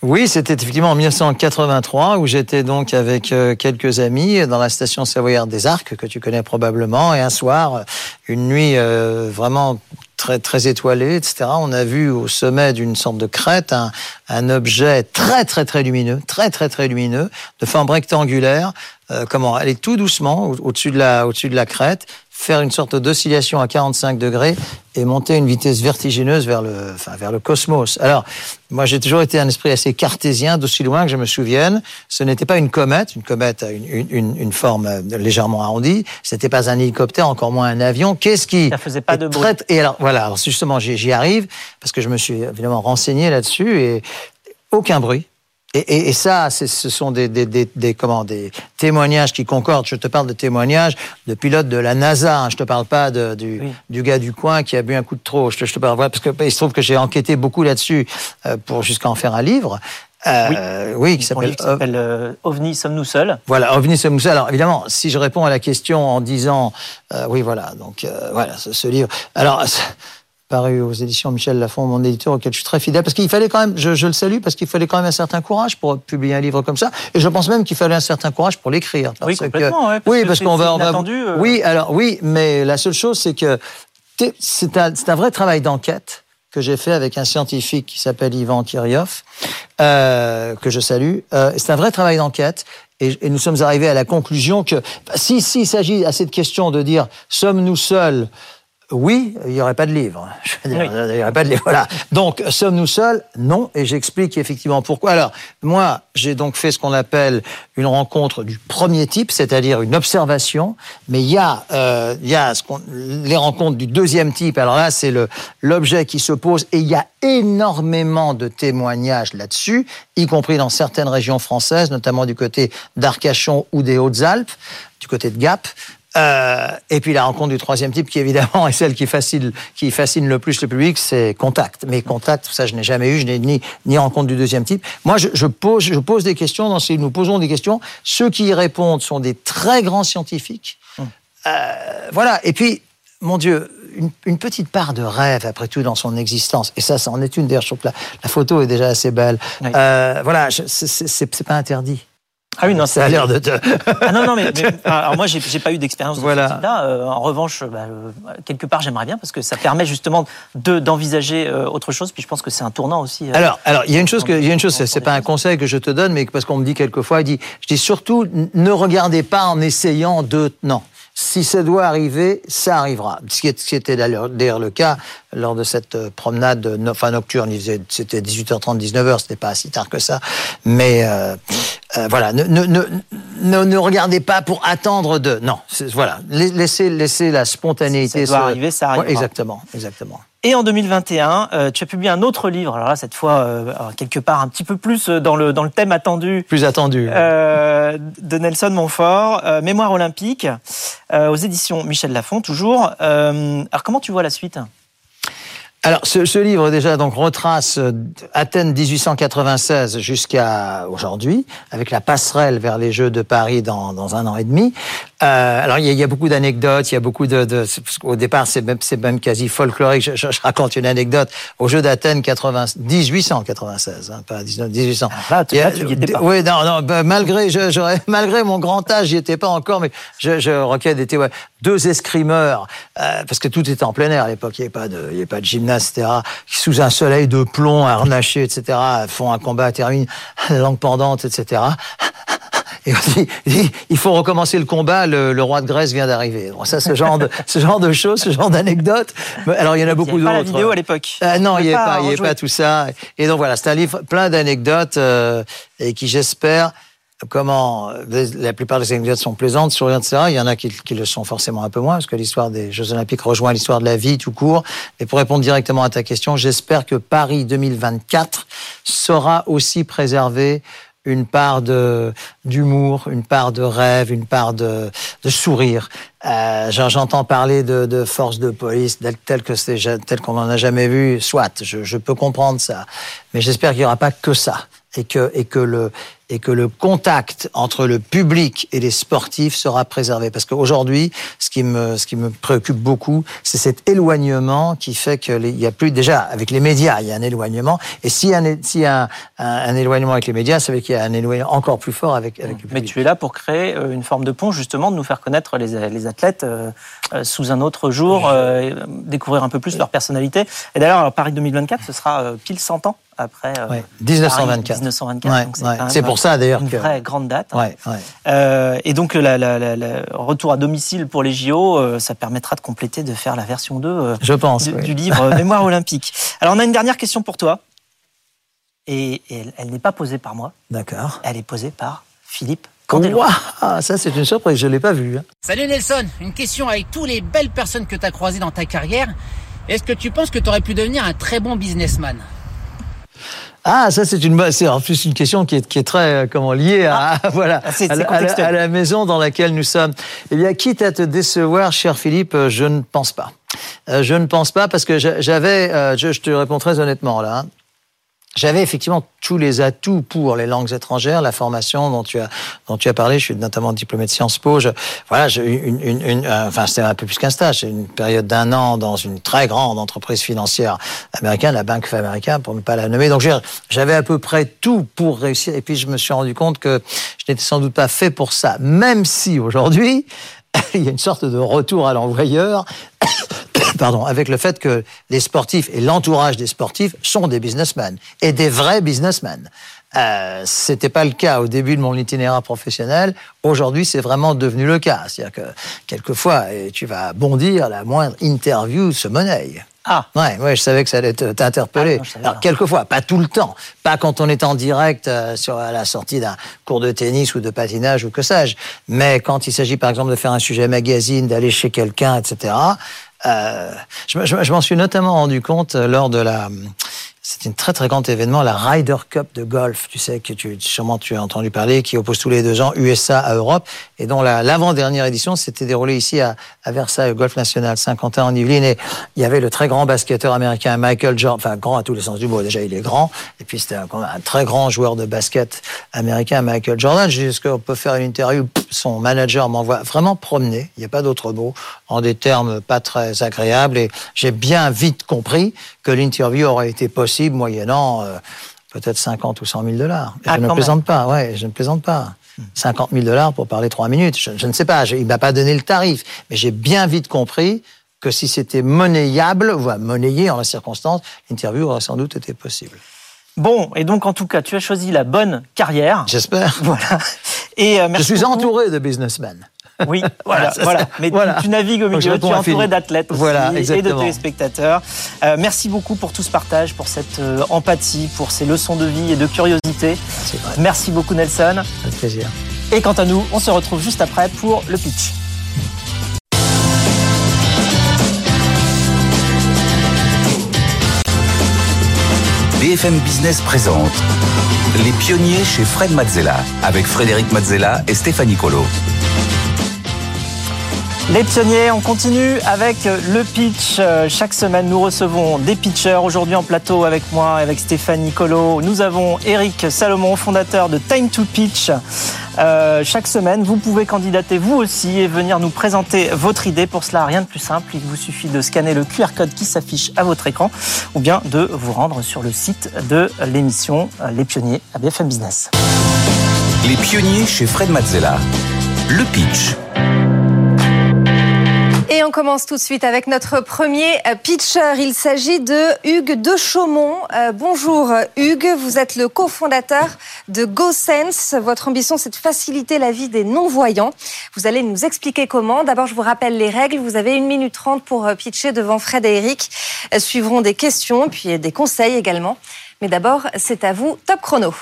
Oui, c'était effectivement en 1983 où j'étais donc avec quelques amis dans la station savoyarde des Arcs que tu connais probablement et un soir, une nuit vraiment très, très étoilé, etc. On a vu au sommet d'une sorte de crête un, un, objet très, très, très lumineux, très, très, très lumineux, de forme rectangulaire. Euh, comment aller tout doucement au-dessus de la, au-dessus de la crête, faire une sorte d'oscillation à 45 degrés et monter une vitesse vertigineuse vers le, enfin, vers le cosmos. Alors, moi, j'ai toujours été un esprit assez cartésien, d'aussi loin que je me souvienne. Ce n'était pas une comète. Une comète a une, une, une forme euh, légèrement arrondie. Ce n'était pas un hélicoptère, encore moins un avion. Qu'est-ce qui... Ça faisait pas de bruit. Et alors, voilà. Alors, justement, j'y arrive parce que je me suis évidemment renseigné là-dessus et aucun bruit. Et, et, ça, ce sont des, des, des, des, comment, des témoignages qui concordent. Je te parle de témoignages de pilotes de la NASA. Hein. Je te parle pas de, du, du, gars du coin qui a bu un coup de trop. Je te, je te parle parce que il se trouve que j'ai enquêté beaucoup là-dessus euh, pour jusqu'à en faire un livre. Euh, oui. qui s'appelle euh, OVNI, sommes-nous seuls? Voilà, OVNI, sommes-nous seuls. Alors évidemment, si je réponds à la question en disant, euh, oui, voilà, donc voilà, ce, ce, livre. Alors paru aux éditions Michel Lafont, mon éditeur auquel je suis très fidèle, parce qu'il fallait quand même, je, je le salue, parce qu'il fallait quand même un certain courage pour publier un livre comme ça, et je pense même qu'il fallait un certain courage pour l'écrire. Oui, complètement, ouais, parce oui, parce qu'on va, on va, euh. oui, alors oui, mais la seule chose, c'est que c'est un, un, vrai travail d'enquête que j'ai fait avec un scientifique qui s'appelle Ivan Kiryov, euh, que je salue. Euh, c'est un vrai travail d'enquête. Et, et, nous sommes arrivés à la conclusion que si s'il s'agit à cette question de dire sommes-nous seuls oui, il n'y aurait pas de livre. [LAUGHS] Je veux dire, Il n'y aurait pas de livre. Voilà. Donc, sommes-nous seuls? Non. Et j'explique effectivement pourquoi. Alors, moi, j'ai donc fait ce qu'on appelle une rencontre du premier type, c'est-à-dire une observation. Mais il y a, euh, il y a ce les rencontres du deuxième type. Alors là, c'est l'objet qui se pose et il y a énormément de témoignages là-dessus, y compris dans certaines régions françaises, notamment du côté d'Arcachon ou des Hautes-Alpes, du côté de Gap. Euh, et puis la rencontre du troisième type, qui évidemment [LAUGHS] est celle qui fascine, qui fascine le plus le public, c'est Contact. Mais Contact, ça je n'ai jamais eu, je n'ai ni, ni rencontre du deuxième type. Moi, je, je, pose, je pose des questions, dans ces, nous posons des questions. Ceux qui y répondent sont des très grands scientifiques. Hum. Euh, voilà, et puis, mon Dieu, une, une, petite part de rêve, après tout, dans son existence. Et ça, ça en est une. D'ailleurs, je trouve que la, la, photo est déjà assez belle. Oui. Euh, voilà, c'est pas interdit. Ah oui, non, ça a l'air de te. ah non, non, mais, mais [LAUGHS] alors moi, j'ai pas eu d'expérience de voilà. ce type-là. Euh, en revanche, bah, euh, quelque part, j'aimerais bien parce que ça permet justement de d'envisager euh, autre chose. Puis je pense que c'est un tournant aussi. alors, alors, il y a une chose que, il y a une chose, c'est pas un conseil que je te donne, mais parce qu'on me dit quelquefois, il dit, je dis surtout, ne regardez pas en essayant de, non si ça doit arriver, ça arrivera. Ce qui était d'ailleurs le cas lors de cette promenade enfin, nocturne. C'était 18h30, 19h, c'était pas si tard que ça. Mais euh, euh, voilà, ne, ne, ne, ne, regardez pas pour attendre de. Non, voilà, laissez, laissez la spontanéité. Si ça doit arriver, ça arrivera. Ouais, exactement, exactement. Et en 2021, euh, tu as publié un autre livre. Alors là, cette fois, euh, quelque part un petit peu plus dans le, dans le thème attendu. Plus attendu. Euh, de Nelson Montfort, euh, Mémoire olympique, euh, aux éditions Michel Lafon, toujours. alors comment tu vois la suite? Alors, ce, ce, livre déjà donc retrace Athènes 1896 jusqu'à aujourd'hui, avec la passerelle vers les Jeux de Paris dans, dans un an et demi. Euh, alors, il y, y, a, beaucoup d'anecdotes, il y a beaucoup de... de au départ, c'est même, même quasi folklorique. Je, je, je, raconte une anecdote. Au jeu d'Athènes 1896, hein, pas 19, 1800. Ah, là, tu, là, tu y étais pas. Oui, non, non, bah, malgré, je, [LAUGHS] malgré mon grand âge, j'y étais pas encore, mais je, je requête était ouais, deux escrimeurs, euh, parce que tout était en plein air à l'époque, il n'y avait pas de, il y avait pas de gymnase, etc., qui sous un soleil de plomb, harnaché, etc., font un combat, terminent la langue pendante, etc., et on dit, il faut recommencer le combat, le, le roi de Grèce vient d'arriver. Bon, ça, ce genre de, ce genre de choses, ce genre d'anecdotes. Alors, il y en a beaucoup d'autres. Il n'y avait pas la vidéo à l'époque. Euh, non, il n'y avait pas, il y avait pas tout ça. Et donc voilà, c'est un livre plein d'anecdotes euh, et qui, j'espère, comment la plupart des anecdotes sont plaisantes, souriantes, etc. Il y en a qui, qui, le sont forcément un peu moins, parce que l'histoire des Jeux Olympiques rejoint l'histoire de la vie tout court. Et pour répondre directement à ta question, j'espère que Paris 2024 sera aussi préservé une part de d'humour, une part de rêve, une part de, de sourire. Euh, J'entends parler de, de forces de police telles que c'est tel qu'on n'en a jamais vu. Soit, je, je peux comprendre ça, mais j'espère qu'il n'y aura pas que ça et que et que le et que le contact entre le public et les sportifs sera préservé. Parce qu'aujourd'hui, ce qui me, ce qui me préoccupe beaucoup, c'est cet éloignement qui fait qu'il y a plus, déjà, avec les médias, il y a un éloignement. Et s'il y a, un, si un, un, un, éloignement avec les médias, ça veut dire qu'il y a un éloignement encore plus fort avec, avec le public. Mais tu es là pour créer euh, une forme de pont, justement, de nous faire connaître les, les athlètes euh, sous un autre jour, euh, découvrir un peu plus leur personnalité. Et d'ailleurs, Paris 2024, ce sera pile 100 ans après ouais. 1924. 1924. Ouais, ouais. C'est pour ça d'ailleurs une que... vraie grande date. Ouais, euh, et donc la, retour à domicile pour les JO, euh, ça permettra de compléter, de faire la version 2 euh, Je pense, du, du livre [LAUGHS] Mémoire olympique. Alors on a une dernière question pour toi. Et, et elle, elle n'est pas posée par moi. D'accord. Elle est posée par Philippe Wow, ça c'est une surprise, je ne l'ai pas vu. Hein. Salut Nelson, une question avec toutes les belles personnes que tu as croisées dans ta carrière. Est-ce que tu penses que tu aurais pu devenir un très bon businessman? Ah, ça c'est une c'est en plus une question qui est, qui est très euh, comment liée à ah, [LAUGHS] voilà à, la, à, la, maison dans laquelle nous sommes. Eh bien, quitte à te décevoir, cher Philippe, euh, je ne pense pas. Euh, je ne pense pas parce que j'avais, je, je, te réponds très honnêtement là. J'avais effectivement tous les atouts pour les langues étrangères, la formation dont tu as dont tu as parlé. Je suis notamment diplômé de Sciences Po. Je, voilà, une, une, une, enfin c'était un peu plus qu'un stage, une période d'un an dans une très grande entreprise financière américaine, la Bank of America, pour ne pas la nommer. Donc j'avais à peu près tout pour réussir. Et puis je me suis rendu compte que je n'étais sans doute pas fait pour ça, même si aujourd'hui [LAUGHS] il y a une sorte de retour à l'envoyeur pardon, avec le fait que les sportifs et l'entourage des sportifs sont des businessmen et des vrais businessmen. Euh, c'était pas le cas au début de mon itinéraire professionnel. Aujourd'hui, c'est vraiment devenu le cas. C'est-à-dire que quelquefois, et tu vas bondir, la moindre interview se monnaie. Ah. Ouais, ouais, je savais que ça allait t'interpeller. Ah, Alors, quelquefois, pas tout le temps. Pas quand on est en direct euh, sur à la sortie d'un cours de tennis ou de patinage ou que sais-je. Mais quand il s'agit, par exemple, de faire un sujet magazine, d'aller chez quelqu'un, etc., euh, je, m'en suis notamment rendu compte lors de la. c'est un très très grand événement, la Ryder Cup de golf. Tu sais que sûrement tu as entendu parler, qui oppose tous les deux ans USA à Europe, et dont l'avant-dernière édition s'était déroulée ici à, Versailles, au Golf National Saint-Quentin en Yvelines. Et il y avait le très grand basketteur américain Michael Jordan, enfin grand à tous les sens du mot. Déjà, il est grand, et puis c'était un, très grand joueur de basket américain, Michael Jordan. Est-ce qu'on peut faire une interview Son manager m'envoie vraiment promener. Il n'y a pas d'autre mot en des termes pas très agréables. Et j'ai bien vite compris que l'interview aurait été possible moyennant euh, peut-être 50 ou 100 000 dollars. Ah, je ne plaisante pas, ouais, je ne plaisante pas. 50 000 dollars pour parler trois minutes. Je, je ne sais pas, je, il m'a pas donné le tarif, mais j'ai bien vite compris que si c'était monnayable, voire monnayé en la circonstance, l'interview aurait sans doute été possible. Bon, et donc en tout cas, tu as choisi la bonne carrière. J'espère. Voilà. Et euh, je suis entouré de businessmen. Oui, [LAUGHS] voilà, voilà. Mais voilà. Tu, tu, navigues au milieu, tu es entouré d'athlètes voilà, et de téléspectateurs. Euh, merci beaucoup pour tout ce partage, pour cette euh, empathie, pour ces leçons de vie et de curiosité. Merci beaucoup Nelson. Avec plaisir. Et quant à nous, on se retrouve juste après pour le pitch. BFM Business présente Les pionniers chez Fred Mazzella avec Frédéric Mazzella et Stéphanie Colo. Les pionniers, on continue avec le pitch. Chaque semaine, nous recevons des pitchers. Aujourd'hui en plateau avec moi, avec Stéphanie Colo. Nous avons Eric Salomon, fondateur de Time to Pitch. Euh, chaque semaine, vous pouvez candidater vous aussi et venir nous présenter votre idée. Pour cela, rien de plus simple. Il vous suffit de scanner le QR code qui s'affiche à votre écran ou bien de vous rendre sur le site de l'émission Les Pionniers à BFM Business. Les pionniers chez Fred Mazzella. Le pitch. Et on commence tout de suite avec notre premier pitcher. Il s'agit de Hugues de Chaumont. Euh, bonjour Hugues, vous êtes le cofondateur de GoSense. Votre ambition, c'est de faciliter la vie des non-voyants. Vous allez nous expliquer comment. D'abord, je vous rappelle les règles. Vous avez une minute trente pour pitcher devant Fred et Eric. Suivront des questions, puis des conseils également. Mais d'abord, c'est à vous, top chrono.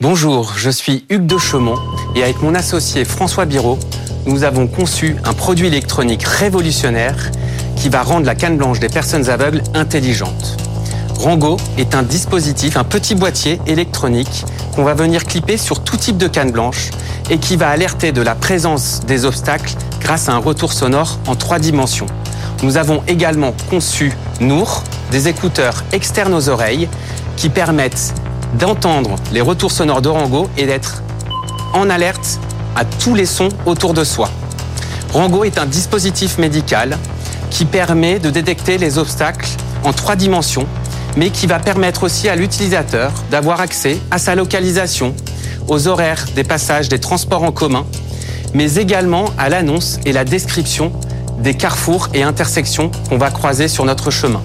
Bonjour, je suis Hugues de Chaumont et avec mon associé François Biraud, nous avons conçu un produit électronique révolutionnaire qui va rendre la canne blanche des personnes aveugles intelligente. Rango est un dispositif, un petit boîtier électronique qu'on va venir clipper sur tout type de canne blanche et qui va alerter de la présence des obstacles grâce à un retour sonore en trois dimensions. Nous avons également conçu Nour, des écouteurs externes aux oreilles qui permettent d'entendre les retours sonores de Rango et d'être en alerte à tous les sons autour de soi. Rango est un dispositif médical qui permet de détecter les obstacles en trois dimensions, mais qui va permettre aussi à l'utilisateur d'avoir accès à sa localisation, aux horaires des passages des transports en commun, mais également à l'annonce et la description des carrefours et intersections qu'on va croiser sur notre chemin.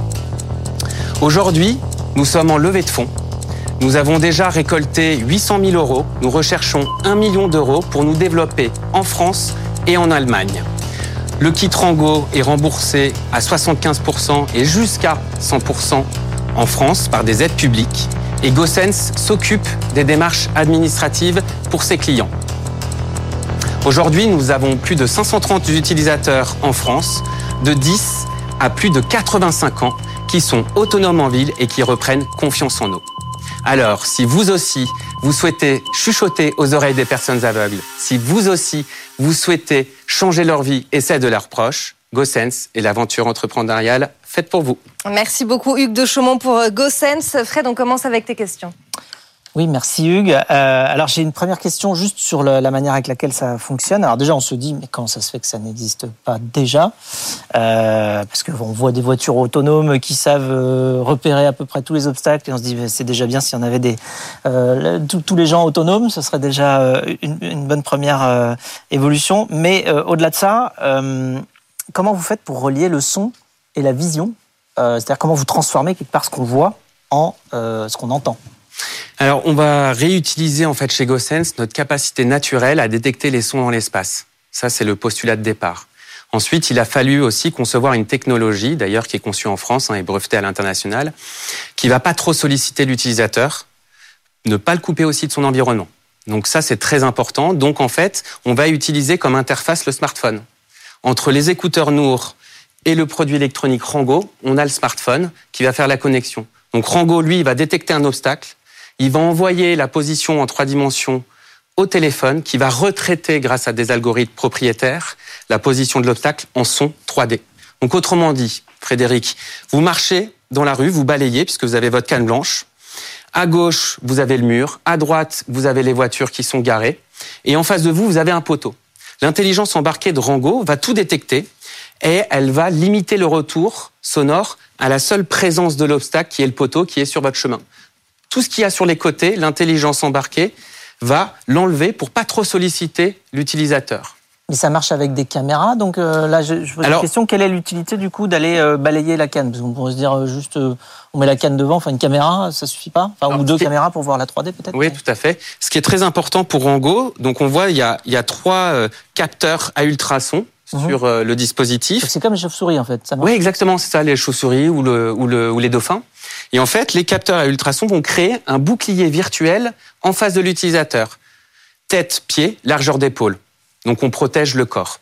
Aujourd'hui, nous sommes en levée de fonds nous avons déjà récolté 800 000 euros. Nous recherchons 1 million d'euros pour nous développer en France et en Allemagne. Le kit Rango est remboursé à 75% et jusqu'à 100% en France par des aides publiques. Et GoSense s'occupe des démarches administratives pour ses clients. Aujourd'hui, nous avons plus de 530 utilisateurs en France, de 10 à plus de 85 ans, qui sont autonomes en ville et qui reprennent confiance en nous. Alors, si vous aussi, vous souhaitez chuchoter aux oreilles des personnes aveugles, si vous aussi, vous souhaitez changer leur vie et celle de leurs proches, GoSense et l'aventure entrepreneuriale faite pour vous. Merci beaucoup Hugues de Chaumont pour GoSense. Fred, on commence avec tes questions. Oui, merci Hugues. Euh, alors j'ai une première question juste sur la manière avec laquelle ça fonctionne. Alors déjà, on se dit, mais comment ça se fait que ça n'existe pas déjà? Euh, Parce qu'on voit des voitures autonomes qui savent euh, repérer à peu près tous les obstacles et on se dit, c'est déjà bien s'il y en avait des euh, tous les gens autonomes, ce serait déjà euh, une, une bonne première évolution. Mais au-delà de ça, comment vous faites pour relier le son et la vision? C'est-à-dire comment vous transformez quelque part ce qu'on voit en ce qu'on entend? Alors, on va réutiliser en fait chez GoSense notre capacité naturelle à détecter les sons dans l'espace. Ça, c'est le postulat de départ. Ensuite, il a fallu aussi concevoir une technologie, d'ailleurs qui est conçue en France hein, et brevetée à l'international, qui va pas trop solliciter l'utilisateur, ne pas le couper aussi de son environnement. Donc ça, c'est très important. Donc en fait, on va utiliser comme interface le smartphone. Entre les écouteurs Nour et le produit électronique Rango, on a le smartphone qui va faire la connexion. Donc Rango, lui, il va détecter un obstacle, il va envoyer la position en trois dimensions au téléphone qui va retraiter grâce à des algorithmes propriétaires la position de l'obstacle en son 3D. Donc autrement dit, Frédéric, vous marchez dans la rue, vous balayez puisque vous avez votre canne blanche. À gauche, vous avez le mur. À droite, vous avez les voitures qui sont garées. Et en face de vous, vous avez un poteau. L'intelligence embarquée de Rango va tout détecter et elle va limiter le retour sonore à la seule présence de l'obstacle qui est le poteau qui est sur votre chemin. Tout ce qu'il y a sur les côtés, l'intelligence embarquée va l'enlever pour pas trop solliciter l'utilisateur. Mais ça marche avec des caméras, donc euh, là je, je pose la question quelle est l'utilité du coup d'aller euh, balayer la canne? Parce qu'on pourrait se dire euh, juste on met la canne devant, enfin une caméra, ça suffit pas? Enfin ou deux caméras pour voir la 3D peut-être? Oui, tout à fait. Ce qui est très important pour Rango, donc on voit il y a, il y a trois capteurs à ultrasons mhm. sur le dispositif. C'est comme les chauves-souris en fait. Oui, exactement, c'est ça, les chauves-souris ou, le, ou, le, ou les dauphins. Et en fait, les capteurs à ultrasons vont créer un bouclier virtuel en face de l'utilisateur. Tête, pied, largeur d'épaule. Donc on protège le corps.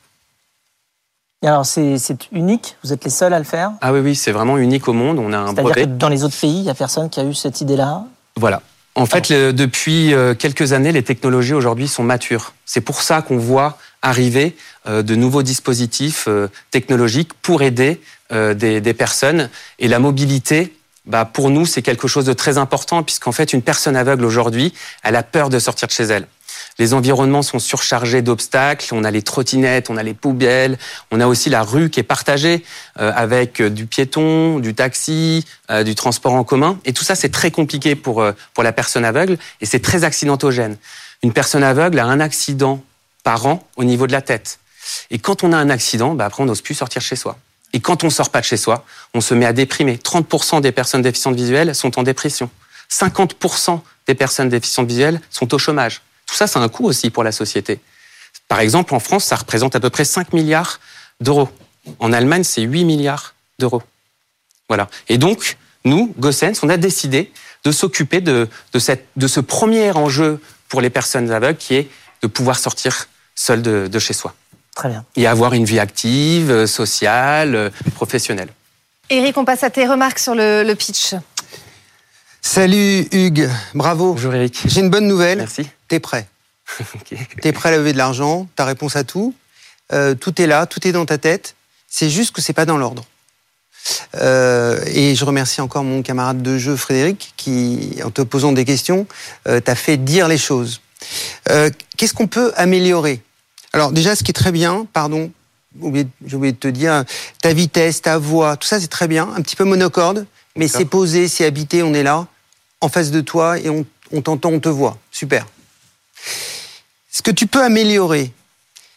Et alors c'est unique, vous êtes les seuls à le faire? Ah oui, oui, c'est vraiment unique au monde. On a un brevet. Que dans les autres pays, il n'y a personne qui a eu cette idée-là? Voilà. En fait, depuis euh, quelques années, les technologies aujourd'hui sont matures. C'est pour ça qu'on voit arriver euh, de nouveaux dispositifs euh, technologiques pour aider des, des, personnes. Et la mobilité, bah, pour nous, c'est quelque chose de très important, puisqu'en fait, une personne aveugle aujourd'hui, elle a peur de sortir de chez elle. Les environnements sont surchargés d'obstacles. On a les trottinettes, on a les poubelles, on a aussi la rue qui est partagée euh, avec euh, du piéton, du taxi, euh, du transport en commun. Et tout ça, c'est très compliqué pour, pour la personne aveugle et c'est très accidentogène. Une personne aveugle a un accident par an au niveau de la tête. Et quand on a un accident, bah après, on n'ose plus sortir chez soi. Et quand on sort pas de chez soi, on se met à déprimer. 30% des personnes déficientes visuelles sont en dépression. 50% des personnes déficientes visuelles sont au chômage. Tout ça, c'est un coût aussi pour la société. Par exemple, en France, ça représente à peu près 5 milliards d'euros. En Allemagne, c'est 8 milliards d'euros. Voilà. Et donc, nous, Gossens, on a décidé de s'occuper de, de, ce premier enjeu pour les personnes aveugles qui est de pouvoir sortir seul de, chez soi. Très bien. Et avoir une vie active, sociale, professionnelle. Eric, on passe à tes remarques sur le, le pitch. Salut Hugues, bravo. Bonjour Eric. J'ai une bonne nouvelle. Merci. T'es prêt. [LAUGHS] T'es prêt à lever de l'argent, ta réponse à tout. Euh, tout est là, tout est dans ta tête. C'est juste que c'est pas dans l'ordre. Euh, et je remercie encore mon camarade de jeu Frédéric qui, en te posant des questions, euh, t'a fait dire les choses. Qu'est-ce qu'on peut améliorer Alors déjà, ce qui est très bien, pardon, j'ai oublié de te dire, ta vitesse, ta voix, tout ça c'est très bien, un petit peu monocorde, mais c'est posé, c'est habité, on est là, en face de toi, et on, t'entend, on te voit. Super. Ce que tu peux améliorer,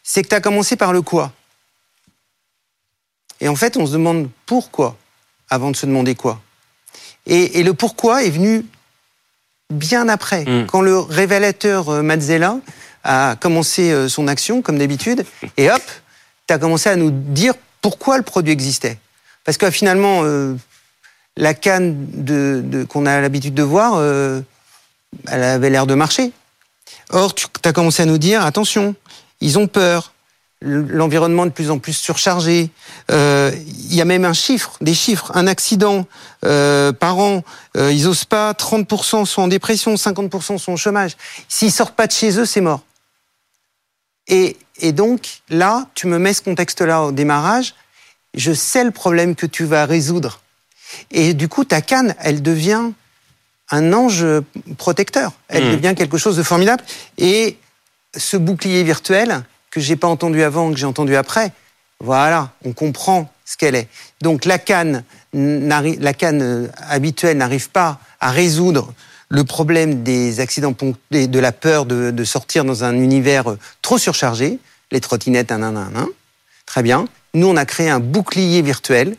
c'est que tu as commencé par le quoi. Et en fait, on se demande pourquoi avant de se demander quoi. Et, le pourquoi est venu bien après, hmm. quand le révélateur euh, Mazzella a commencé euh, son action, comme d'habitude, et hop, tu as commencé à nous dire pourquoi le produit existait. Parce que finalement, euh, la canne qu'on a l'habitude de voir, euh, elle avait l'air de marcher. Or, tu as commencé à nous dire, attention, ils ont peur, l'environnement de plus en plus surchargé. Il y a même un chiffre, des chiffres, un accident par an. ils osent pas, 30% sont en dépression, 50% sont au chômage. S'ils sortent pas de chez eux, c'est mort. Et, et donc, là, tu me mets ce contexte-là au démarrage, je sais le problème que tu vas résoudre et du coup, ta canne, elle devient un ange protecteur. Elle hmm. devient quelque chose de formidable. Et ce bouclier virtuel, que j'ai pas entendu avant, que j'ai entendu après, voilà, on comprend ce qu'elle est. Donc la canne, la canne euh, habituelle n'arrive pas à résoudre le problème des accidents de la peur de, sortir dans un univers euh, trop surchargé, les trottinettes, un, un, un, un. Très bien. Nous, on a créé un bouclier virtuel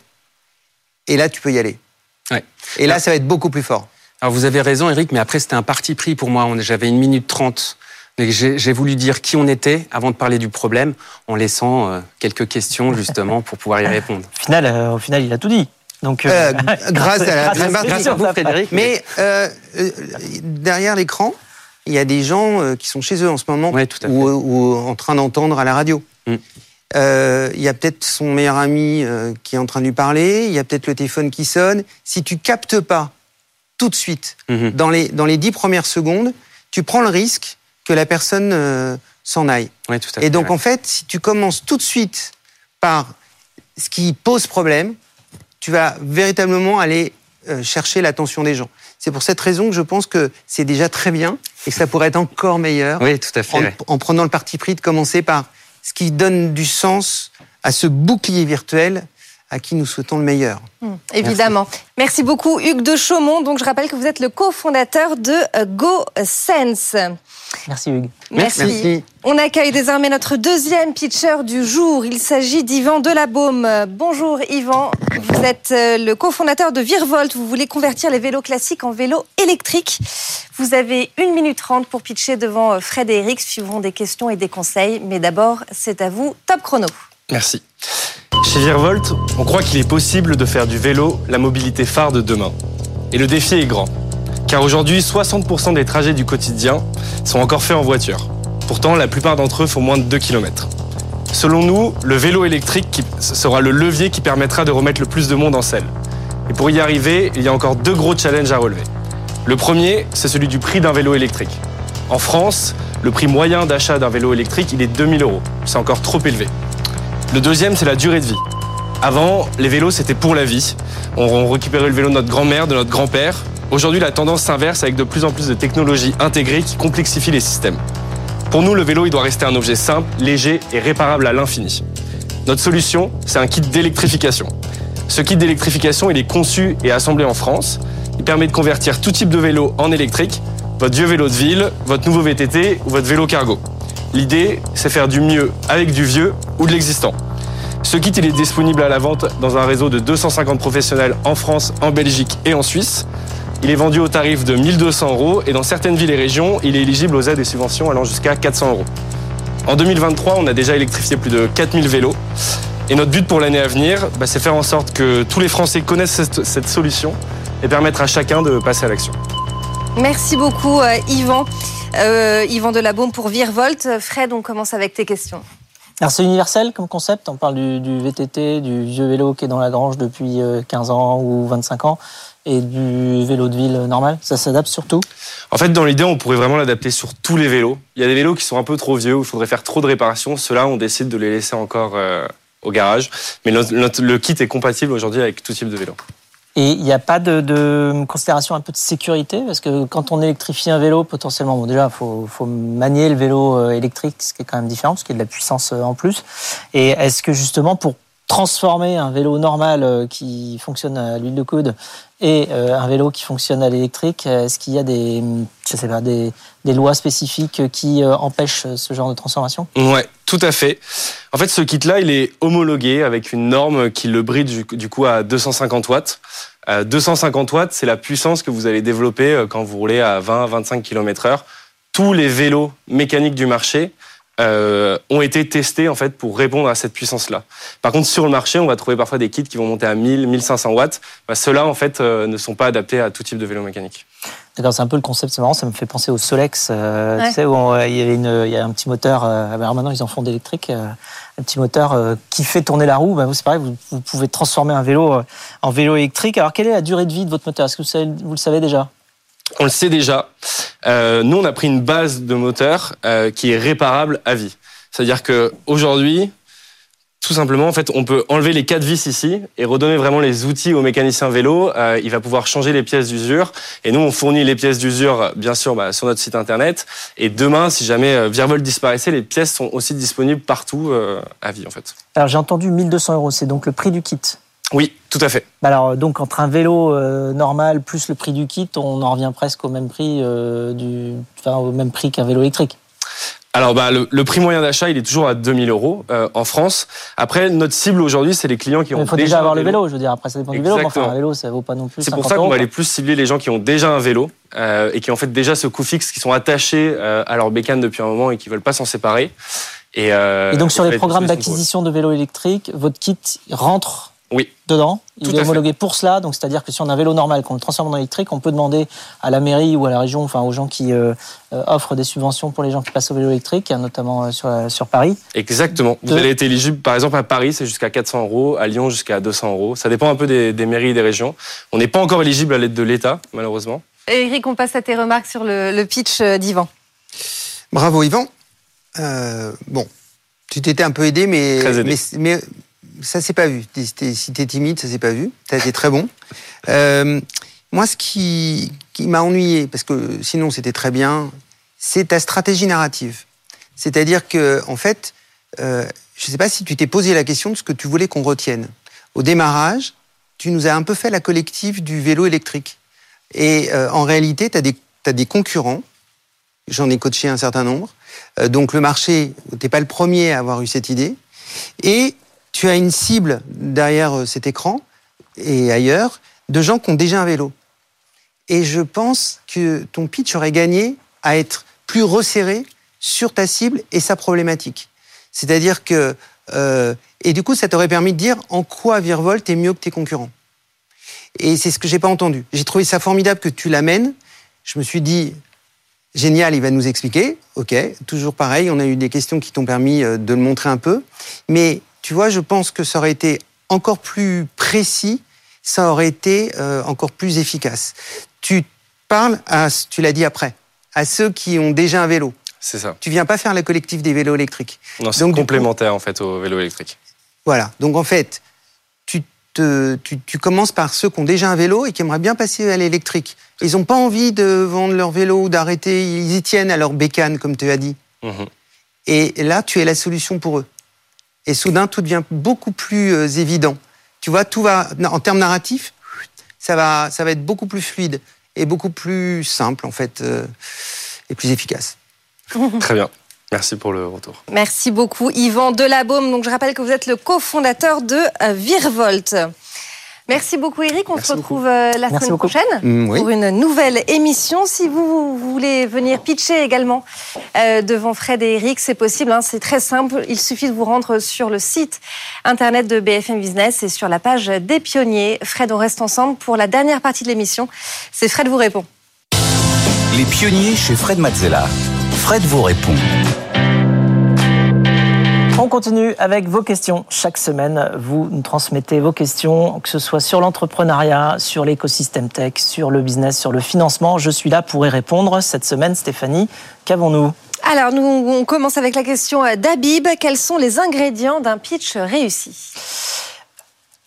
et là, tu peux y aller. Et là, ça va être beaucoup plus fort. Alors, vous avez raison, Eric, mais après, c'était un parti pris pour moi. J'avais une minute trente. J'ai voulu dire qui on était avant de parler du problème, en laissant euh, quelques questions justement pour pouvoir y répondre. [LAUGHS] Au final, euh, au final il a tout dit. Donc, euh, [LAUGHS] grâce à la grâce à vous, Frédéric. Mais derrière l'écran, il y a des gens qui sont chez eux en ce moment ou, en train d'entendre à la radio. Mm. Euh, il y a peut-être son meilleur ami euh, qui est en train de lui parler, il y a peut-être le téléphone qui sonne. Si tu captes pas tout de suite, mhm. dans les dans les dix premières secondes, tu prends le risque que la personne euh, s'en aille. Oui, tout à fait, Et donc en fait, si tu commences tout de suite par ce qui pose problème, tu vas véritablement aller euh, chercher l'attention des gens. C'est pour cette raison que je pense que c'est déjà très bien et que ça pourrait être encore meilleur. Oui, tout à fait. En, en prenant le parti pris de commencer par ce qui donne du sens à ce bouclier virtuel à qui nous souhaitons le meilleur. Hum, évidemment. Merci. beaucoup Hugues de Chaumont. Donc je rappelle que vous êtes le cofondateur de euh, GoSense. Merci Hugues. Merci. On accueille désormais notre deuxième pitcher du jour. Il s'agit d'Yvan Delabaume. Bonjour Yvan, vous êtes euh, le cofondateur de Virvolt. Vous voulez convertir les vélos classiques en vélos électriques. Vous avez une minute trente pour pitcher devant euh, Fred et Eric. Suivront des questions et des conseils. Mais d'abord, c'est à vous. Top chrono. Merci. Chez Virvolt, on croit qu'il est possible de faire du vélo la mobilité phare de demain. Et le défi est grand. Car aujourd'hui, 60% des trajets du quotidien sont encore faits en voiture. Pourtant, la plupart d'entre eux font moins de 2 km. Selon nous, le vélo électrique sera le levier qui permettra de remettre le plus de monde en selle. Et pour y arriver, il y a encore deux gros challenges à relever. Le premier, c'est celui du prix d'un vélo électrique. En France, le prix moyen d'achat d'un vélo électrique, il est 2000 euros. C'est encore trop élevé. Le deuxième, c'est la durée de vie. Avant, les vélos, c'était pour la vie. On récupérait le vélo de notre grand-mère, de notre grand-père. Aujourd'hui, la tendance s'inverse avec de plus en plus de technologies intégrées qui complexifient les systèmes. Pour nous, le vélo, il doit rester un objet simple, léger et réparable à l'infini. Notre solution, c'est un kit d'électrification. Ce kit d'électrification, il est conçu et assemblé en France. Il permet de convertir tout type de vélo en électrique, votre vieux vélo de ville, votre nouveau VTT ou votre vélo cargo. L'idée, c'est faire du mieux avec du vieux ou de l'existant. Ce kit il est disponible à la vente dans un réseau de 250 professionnels en France, en Belgique et en Suisse. Il est vendu au tarif de 1200 euros et dans certaines villes et régions, il est éligible aux aides et subventions allant jusqu'à 400 euros. En 2023, on a déjà électrifié plus de 4000 vélos. Et notre but pour l'année à venir, bah, c'est faire en sorte que tous les Français connaissent cette, solution et permettre à chacun de passer à l'action. Merci beaucoup, euh, Yvan. Euh, Yvan Delabaume pour Virvolt. Fred, on commence avec tes questions. Alors c'est universel comme concept, on parle du, VTT, du vieux vélo qui est dans la grange depuis 15 euh, ans ou 25 ans, et du vélo de ville normal, ça s'adapte surtout En fait, dans l'idée, on pourrait vraiment l'adapter sur tous les vélos. Il y a des vélos qui sont un peu trop vieux, où il faudrait faire trop de réparations, ceux-là, on décide de les laisser encore euh, au garage. Mais le kit est compatible aujourd'hui avec tout type de vélo. Et il n'y a pas de, considération un peu de sécurité? Parce que quand on électrifie un vélo, potentiellement, bon, déjà, il faut, faut, manier le vélo euh, électrique, ce qui est quand même différent, parce qu'il y a de la puissance euh, en plus. Et est-ce que justement, pour transformer un vélo normal euh, qui fonctionne à l'huile de coude et un vélo qui fonctionne à l'électrique, est-ce qu'il y a des, lois spécifiques qui empêchent ce genre de transformation? Ouais, tout à fait. En fait, ce kit-là, il est homologué avec une norme qui le bride du coup à 250 watts. 250 watts, c'est la puissance que vous allez développer euh, quand vous roulez à 20-25 km heure. Tous les vélos mécaniques du marché euh, ont été testés en fait pour répondre à cette puissance-là. Par contre, sur le marché, on va trouver parfois des kits qui vont monter à 1000, 1500 watts. Bah, Ceux-là, en fait, euh, ne sont pas adaptés à tout type de vélo mécanique. D'accord, c'est un peu le concept, c'est marrant, ça me fait penser au Solex, euh, tu sais, où il, y avait une, il y a un petit moteur, alors maintenant ils en font d'électrique, un petit moteur qui fait tourner la roue, bah, c'est pareil, vous, vous, pouvez transformer un vélo en vélo électrique. Alors quelle est la durée de vie de votre moteur? Est-ce que vous, savez, vous le savez déjà? On le sait déjà. Euh, nous, on a pris une base de moteur euh, qui est réparable à vie. C'est-à-dire que aujourd'hui, tout simplement, on peut enlever les quatre vis ici et redonner vraiment les outils au mécanicien vélo. Euh, il va pouvoir changer les pièces d'usure. Et nous, on fournit les pièces d'usure, bien sûr, bah, sur notre site internet. Et demain, si jamais Virvol disparaissait, les pièces sont aussi disponibles partout à vie, en fait. Alors, j'ai entendu 1200 euros. C'est donc le prix du kit. Oui, tout à fait. Alors, donc, entre un vélo euh, normal plus le prix du kit, on en revient presque au même prix, euh, du, enfin, au même prix qu'un vélo électrique. Alors, bah, le, prix moyen d'achat, il est toujours à 2000 euros euh, en France. Après, notre cible aujourd'hui, c'est les clients qui ont Il faut déjà avoir le vélo, je veux dire. Après, ça dépend du vélo. Mais enfin, un vélo, ça vaut pas non plus. C'est pour ça qu'on va aller plus cibler les gens qui ont déjà un vélo et qui ont fait déjà ce coût fixe, qui sont attachés à leur bécane depuis un moment et qui veulent pas s'en séparer. Et, et donc, sur les programmes d'acquisition de vélos électriques, votre kit rentre Oui. dedans. Il Tout est à fait. homologué pour cela, donc c'est-à-dire que si on a un vélo normal, qu'on le transforme en électrique, on peut demander à la mairie ou à la région, enfin aux gens qui euh, euh, offrent des subventions pour les gens qui passent au vélo électrique, notamment euh, sur, sur Paris. Exactement. Vous allez être éligible, par exemple, à Paris, c'est jusqu'à 400 euros, à Lyon, jusqu'à 200 euros. Ça dépend un peu des, des mairies et des régions. On n'est pas encore éligible à l'aide de l'État, malheureusement. Eric, on passe à tes remarques sur le, le pitch d'Yvan. Bravo Yvan. Euh, bon, tu t'étais un peu aidé, mais, Très aidé. mais, mais ça s'est pas vu. Si t'es timide, ça s'est pas vu. T'as été très bon. Euh, moi, ce qui, qui m'a ennuyé, parce que sinon c'était très bien, c'est ta stratégie narrative. C'est-à-dire que, en fait, euh, je ne sais pas si tu t'es posé la question de ce que tu voulais qu'on retienne. Au démarrage, tu nous as un peu fait la collective du vélo électrique. Et euh, en réalité, tu as, as des concurrents J'en ai coaché un certain nombre. Euh, donc le marché, t'es pas le premier à avoir eu cette idée. Et tu as une cible derrière euh, cet écran et ailleurs de gens qui ont déjà un vélo. Et je pense que ton pitch aurait gagné à être plus resserré sur ta cible et sa problématique. C'est-à-dire que euh, et du coup, ça t'aurait permis de dire en quoi Virvolt est mieux que tes concurrents. Et c'est ce que j'ai pas entendu. J'ai trouvé ça formidable que tu l'amènes. Je me suis dit, Génial, il va nous expliquer. Ok, toujours pareil, on a eu des questions qui t'ont permis euh, de le montrer un peu. Mais tu vois, je pense que ça aurait été encore plus précis, ça aurait été euh, encore plus efficace. Tu parles à, tu l'as dit après, à ceux qui ont déjà un vélo. C'est ça. Tu viens pas faire la collective des vélos électriques. Non, c'est coup- complémentaire, en fait, au vélo électrique. Voilà. Donc en fait, tu, te, tu, tu commences par ceux qui ont déjà un vélo et qui aimeraient bien passer à l'électrique. Ils n'ont pas envie de vendre leur vélo ou d'arrêter. Ils y tiennent à leur bécane, comme tu as dit. Mhm. Et là, tu es la solution pour eux. Et soudain, tout devient beaucoup plus euh, évident. Tu vois, tout va, en termes narratifs, ça va, ça va être beaucoup plus fluide et beaucoup plus simple, en fait, euh, et plus efficace. [LAUGHS] Très bien. Merci pour le retour. Merci beaucoup, Yvan Delabaume. Donc, je rappelle que vous êtes le cofondateur de euh, Virvolt. Merci beaucoup, Eric. On Merci se retrouve euh, la Merci semaine beaucoup. prochaine Mm, oui. pour une nouvelle émission. Si vous, vous voulez venir pitcher également euh, devant Fred et Eric, c'est possible. hein, c'est très simple. Il suffit de vous rendre sur le site internet de BFM Business et sur la page des pionniers. Fred, on reste ensemble pour la dernière partie de l'émission. C'est Fred vous répond. Les pionniers chez Fred Mazzella. Fred vous répond. On continue avec vos questions. Chaque semaine, vous nous transmettez vos questions, que ce soit sur l'entrepreneuriat, sur l'écosystème tech, sur le business, sur le financement. Je suis là pour y répondre. Cette semaine, Stéphanie, qu'avons-nous? Alors, nous, on commence avec la question d'Abib. Quels sont les ingrédients d'un pitch réussi?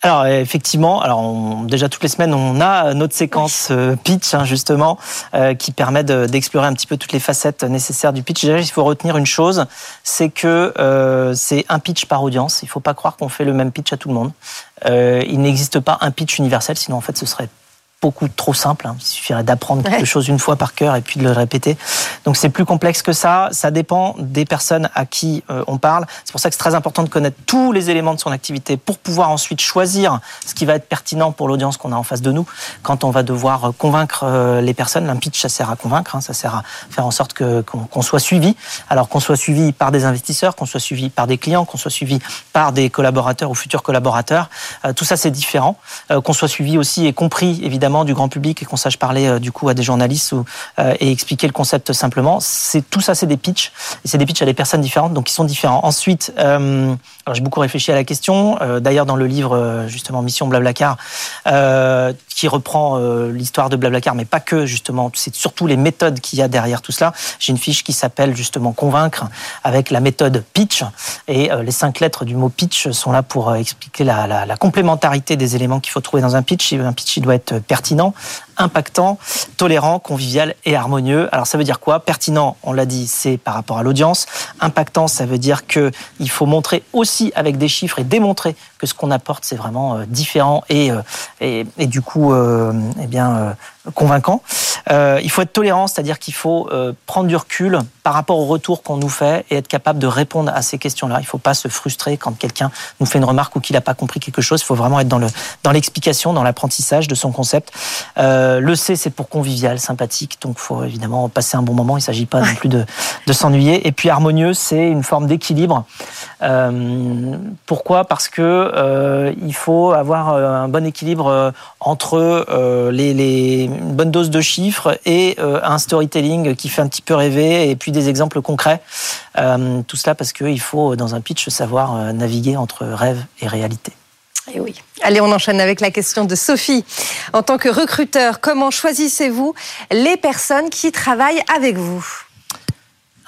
Alors effectivement, alors on- déjà toutes les semaines on a notre séquence euh, pitch hein, justement euh, qui permet de- d'explorer un petit peu toutes les facettes nécessaires du pitch. Déjà il faut retenir une chose, c'est que euh, c'est un pitch par audience. Il faut pas croire qu'on fait le même pitch à tout le monde. Euh, il n'existe pas un pitch universel, sinon en fait ce serait beaucoup trop simple. hein. Il suffirait d'apprendre quelque Ouais. chose une fois par cœur et puis de le répéter. Donc c'est plus complexe que ça. Ça dépend des personnes à qui euh, on parle. C'est pour ça que c'est très important de connaître tous les éléments de son activité pour pouvoir ensuite choisir ce qui va être pertinent pour l'audience qu'on a en face de nous. Quand on va devoir euh, convaincre euh, les personnes, un pitch ça sert à convaincre, hein. ça sert à faire en sorte qu'on soit suivi. Alors qu'on soit suivi par des investisseurs, qu'on soit suivi par des clients, qu'on soit suivi par des collaborateurs ou futurs collaborateurs. Euh, tout ça c'est différent. Qu'on soit suivi aussi et compris évidemment du grand public et qu'on sache parler euh, du coup à des journalistes ou, euh, et expliquer le concept simplement. C'est tout ça, c'est des pitchs et c'est des pitchs à des personnes différentes, donc ils sont différents. Ensuite, euh, alors j'ai beaucoup réfléchi à la question. D'ailleurs, dans le livre justement Mission Blablacar, qui reprend l'histoire de Blablacar, mais pas que justement, c'est surtout les méthodes qu'il y a derrière tout cela. J'ai une fiche qui s'appelle justement convaincre avec la méthode pitch et les cinq lettres du mot pitch sont là pour expliquer la, complémentarité des éléments qu'il faut trouver dans un pitch. Un pitch il doit être pertinent impactant, tolérant, convivial et harmonieux. Alors ça veut dire quoi? Pertinent, on l'a dit, c'est par rapport à l'audience. Impactant, ça veut dire que il faut montrer aussi avec des chiffres et démontrer que ce qu'on apporte c'est vraiment euh, différent et, euh, et, et du coup euh, eh bien euh, convaincant. Euh, il faut être tolérant, c'est-à-dire qu'il faut euh, prendre du recul par rapport au retour qu'on nous fait et être capable de répondre à ces questions-là. Il ne faut pas se frustrer quand quelqu'un nous fait une remarque ou qu'il n'a pas compris quelque chose. Il faut vraiment être dans le dans l'explication, dans l'apprentissage de son concept. Le C, c'est pour convivial, sympathique, donc il faut évidemment passer un bon moment. Il ne s'agit pas non plus de, s'ennuyer. Et puis harmonieux, c'est une forme d'équilibre. Euh, pourquoi? Parce que euh, faut avoir un bon équilibre entre une bonne dose de chiffres et un storytelling qui fait un petit peu rêver et puis des exemples concrets. Euh, tout cela parce qu'il faut, dans un pitch, savoir euh, naviguer entre rêve et réalité. Et eh oui. Allez, on enchaîne avec la question de Sophie. En tant que recruteur, comment choisissez-vous les personnes qui travaillent avec vous?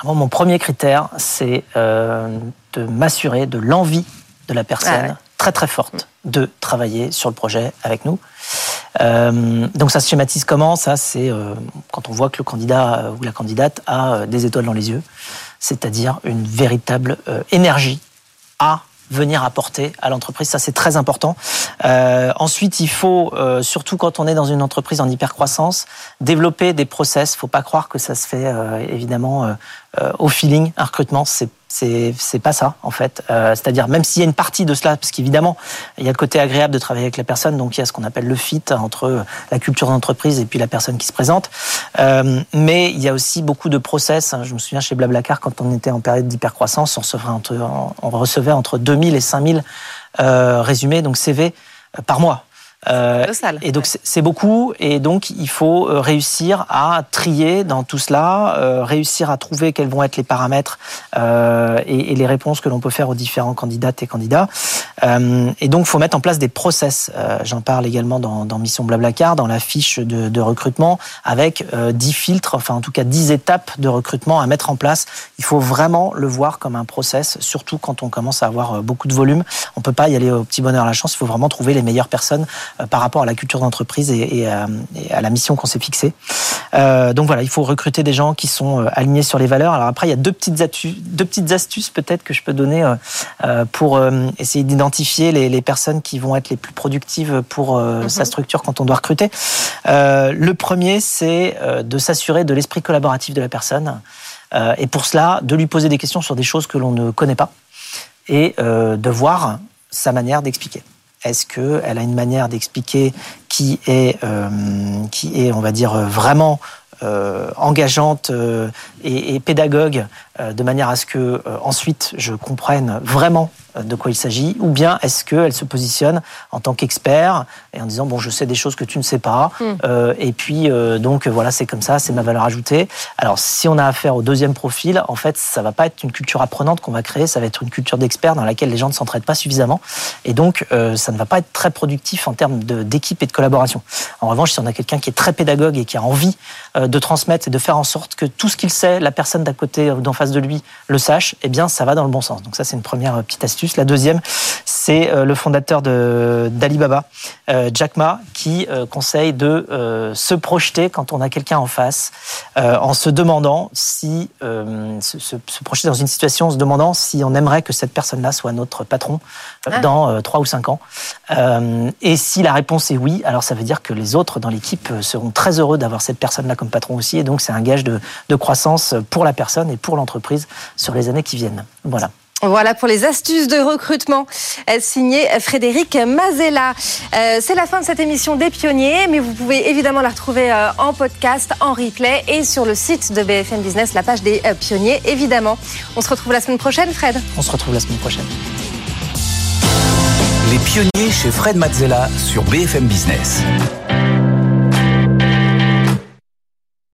Mon premier critère, c'est euh, de m'assurer de l'envie de la personne, ah très très forte, de travailler sur le projet avec nous. Euh, donc ça se schématise comment? Ça, c'est euh, quand on voit que le candidat ou la candidate a des étoiles dans les yeux, c'est-à-dire une véritable énergie à venir apporter à l'entreprise. Ça, c'est très important. Euh, ensuite, il faut, euh, surtout quand on est dans une entreprise en hypercroissance, développer des process. Faut pas croire que ça se fait euh, évidemment au feeling. Un recrutement, c'est c'est pas ça en fait. Euh, C'est-à-dire même s'il y a une partie de cela, parce qu'évidemment il y a le côté agréable de travailler avec la personne, donc il y a ce qu'on appelle le fit entre la culture d'entreprise et puis la personne qui se présente. Euh, mais il y a aussi beaucoup de process. Je me souviens chez Blablacar quand on était en période d'hypercroissance, on recevait entre on recevait entre 2000 et 5000 euh, résumés donc CV euh, par mois. Euh, et donc c'est beaucoup, et donc il faut euh, réussir à trier dans tout cela, euh, réussir à trouver quels vont être les paramètres euh, et, et, les réponses que l'on peut faire aux différents candidates et candidats. Et donc il faut mettre en place des process. J'en parle également dans, dans, Mission Blablacar, dans la fiche de, de recrutement, avec 10 filtres, enfin en tout cas 10 étapes de recrutement à mettre en place. Il faut vraiment le voir comme un process, surtout quand on commence à avoir beaucoup de volume. On peut pas y aller au petit bonheur à la chance. Il faut vraiment trouver les meilleures personnes par rapport à la culture d'entreprise et, euh, à la mission qu'on s'est fixée. Euh, donc voilà, il faut recruter des gens qui sont alignés sur les valeurs. Alors après, il y a deux petites, astuces, deux petites astuces peut-être que je peux donner pour essayer d'identifier les, personnes qui vont être les plus productives pour mhm. sa structure quand on doit recruter. le premier, c'est de s'assurer de l'esprit collaboratif de la personne. et pour cela, de lui poser des questions sur des choses que l'on ne connaît pas et de voir sa manière d'expliquer. Est-ce qu'elle a une manière d'expliquer qui est, euh, on va dire, vraiment euh, engageante euh, et, pédagogue, de manière à ce que ensuite je comprenne vraiment de quoi il s'agit, ou bien est-ce qu'elle se positionne en tant qu'expert et en disant bon je sais des choses que tu ne sais pas, mm. euh, et puis donc voilà c'est comme ça, c'est ma valeur ajoutée. Alors si on a affaire au deuxième profil, en fait ça va pas être une culture apprenante qu'on va créer, ça va être une culture d'expert dans laquelle les gens ne s'entraident pas suffisamment, et donc ça ne va pas être très productif en termes d'équipe et de collaboration. En revanche si on a quelqu'un qui est très pédagogue et qui a envie de transmettre et de faire en sorte que tout ce qu'il sait, la personne d'à côté ou d'en face de lui le sache, eh bien, ça va dans le bon sens. Donc ça, c'est une première euh, petite astuce. La deuxième, c'est euh, le fondateur d'Alibaba, euh, Jack Ma, qui conseille de se projeter quand on a quelqu'un en face, en se demandant si se, projeter dans une situation, en se demandant si on aimerait que cette personne-là soit notre patron ah. dans trois ou cinq ans. et si la réponse est oui, alors ça veut dire que les autres dans l'équipe seront très heureux d'avoir cette personne-là comme patron aussi. Et donc c'est un gage de, de croissance pour la personne et pour l'entreprise sur les années qui viennent. Voilà. Voilà pour les astuces de recrutement euh, signé Frédéric Mazella. Euh, c'est la fin de cette émission des pionniers, mais vous pouvez évidemment la retrouver euh, en podcast, en replay et sur le site de BFM Business, la page des pionniers évidemment. On se retrouve la semaine prochaine, Fred. On se retrouve la semaine prochaine. Les pionniers chez Fred Mazzella sur BFM Business.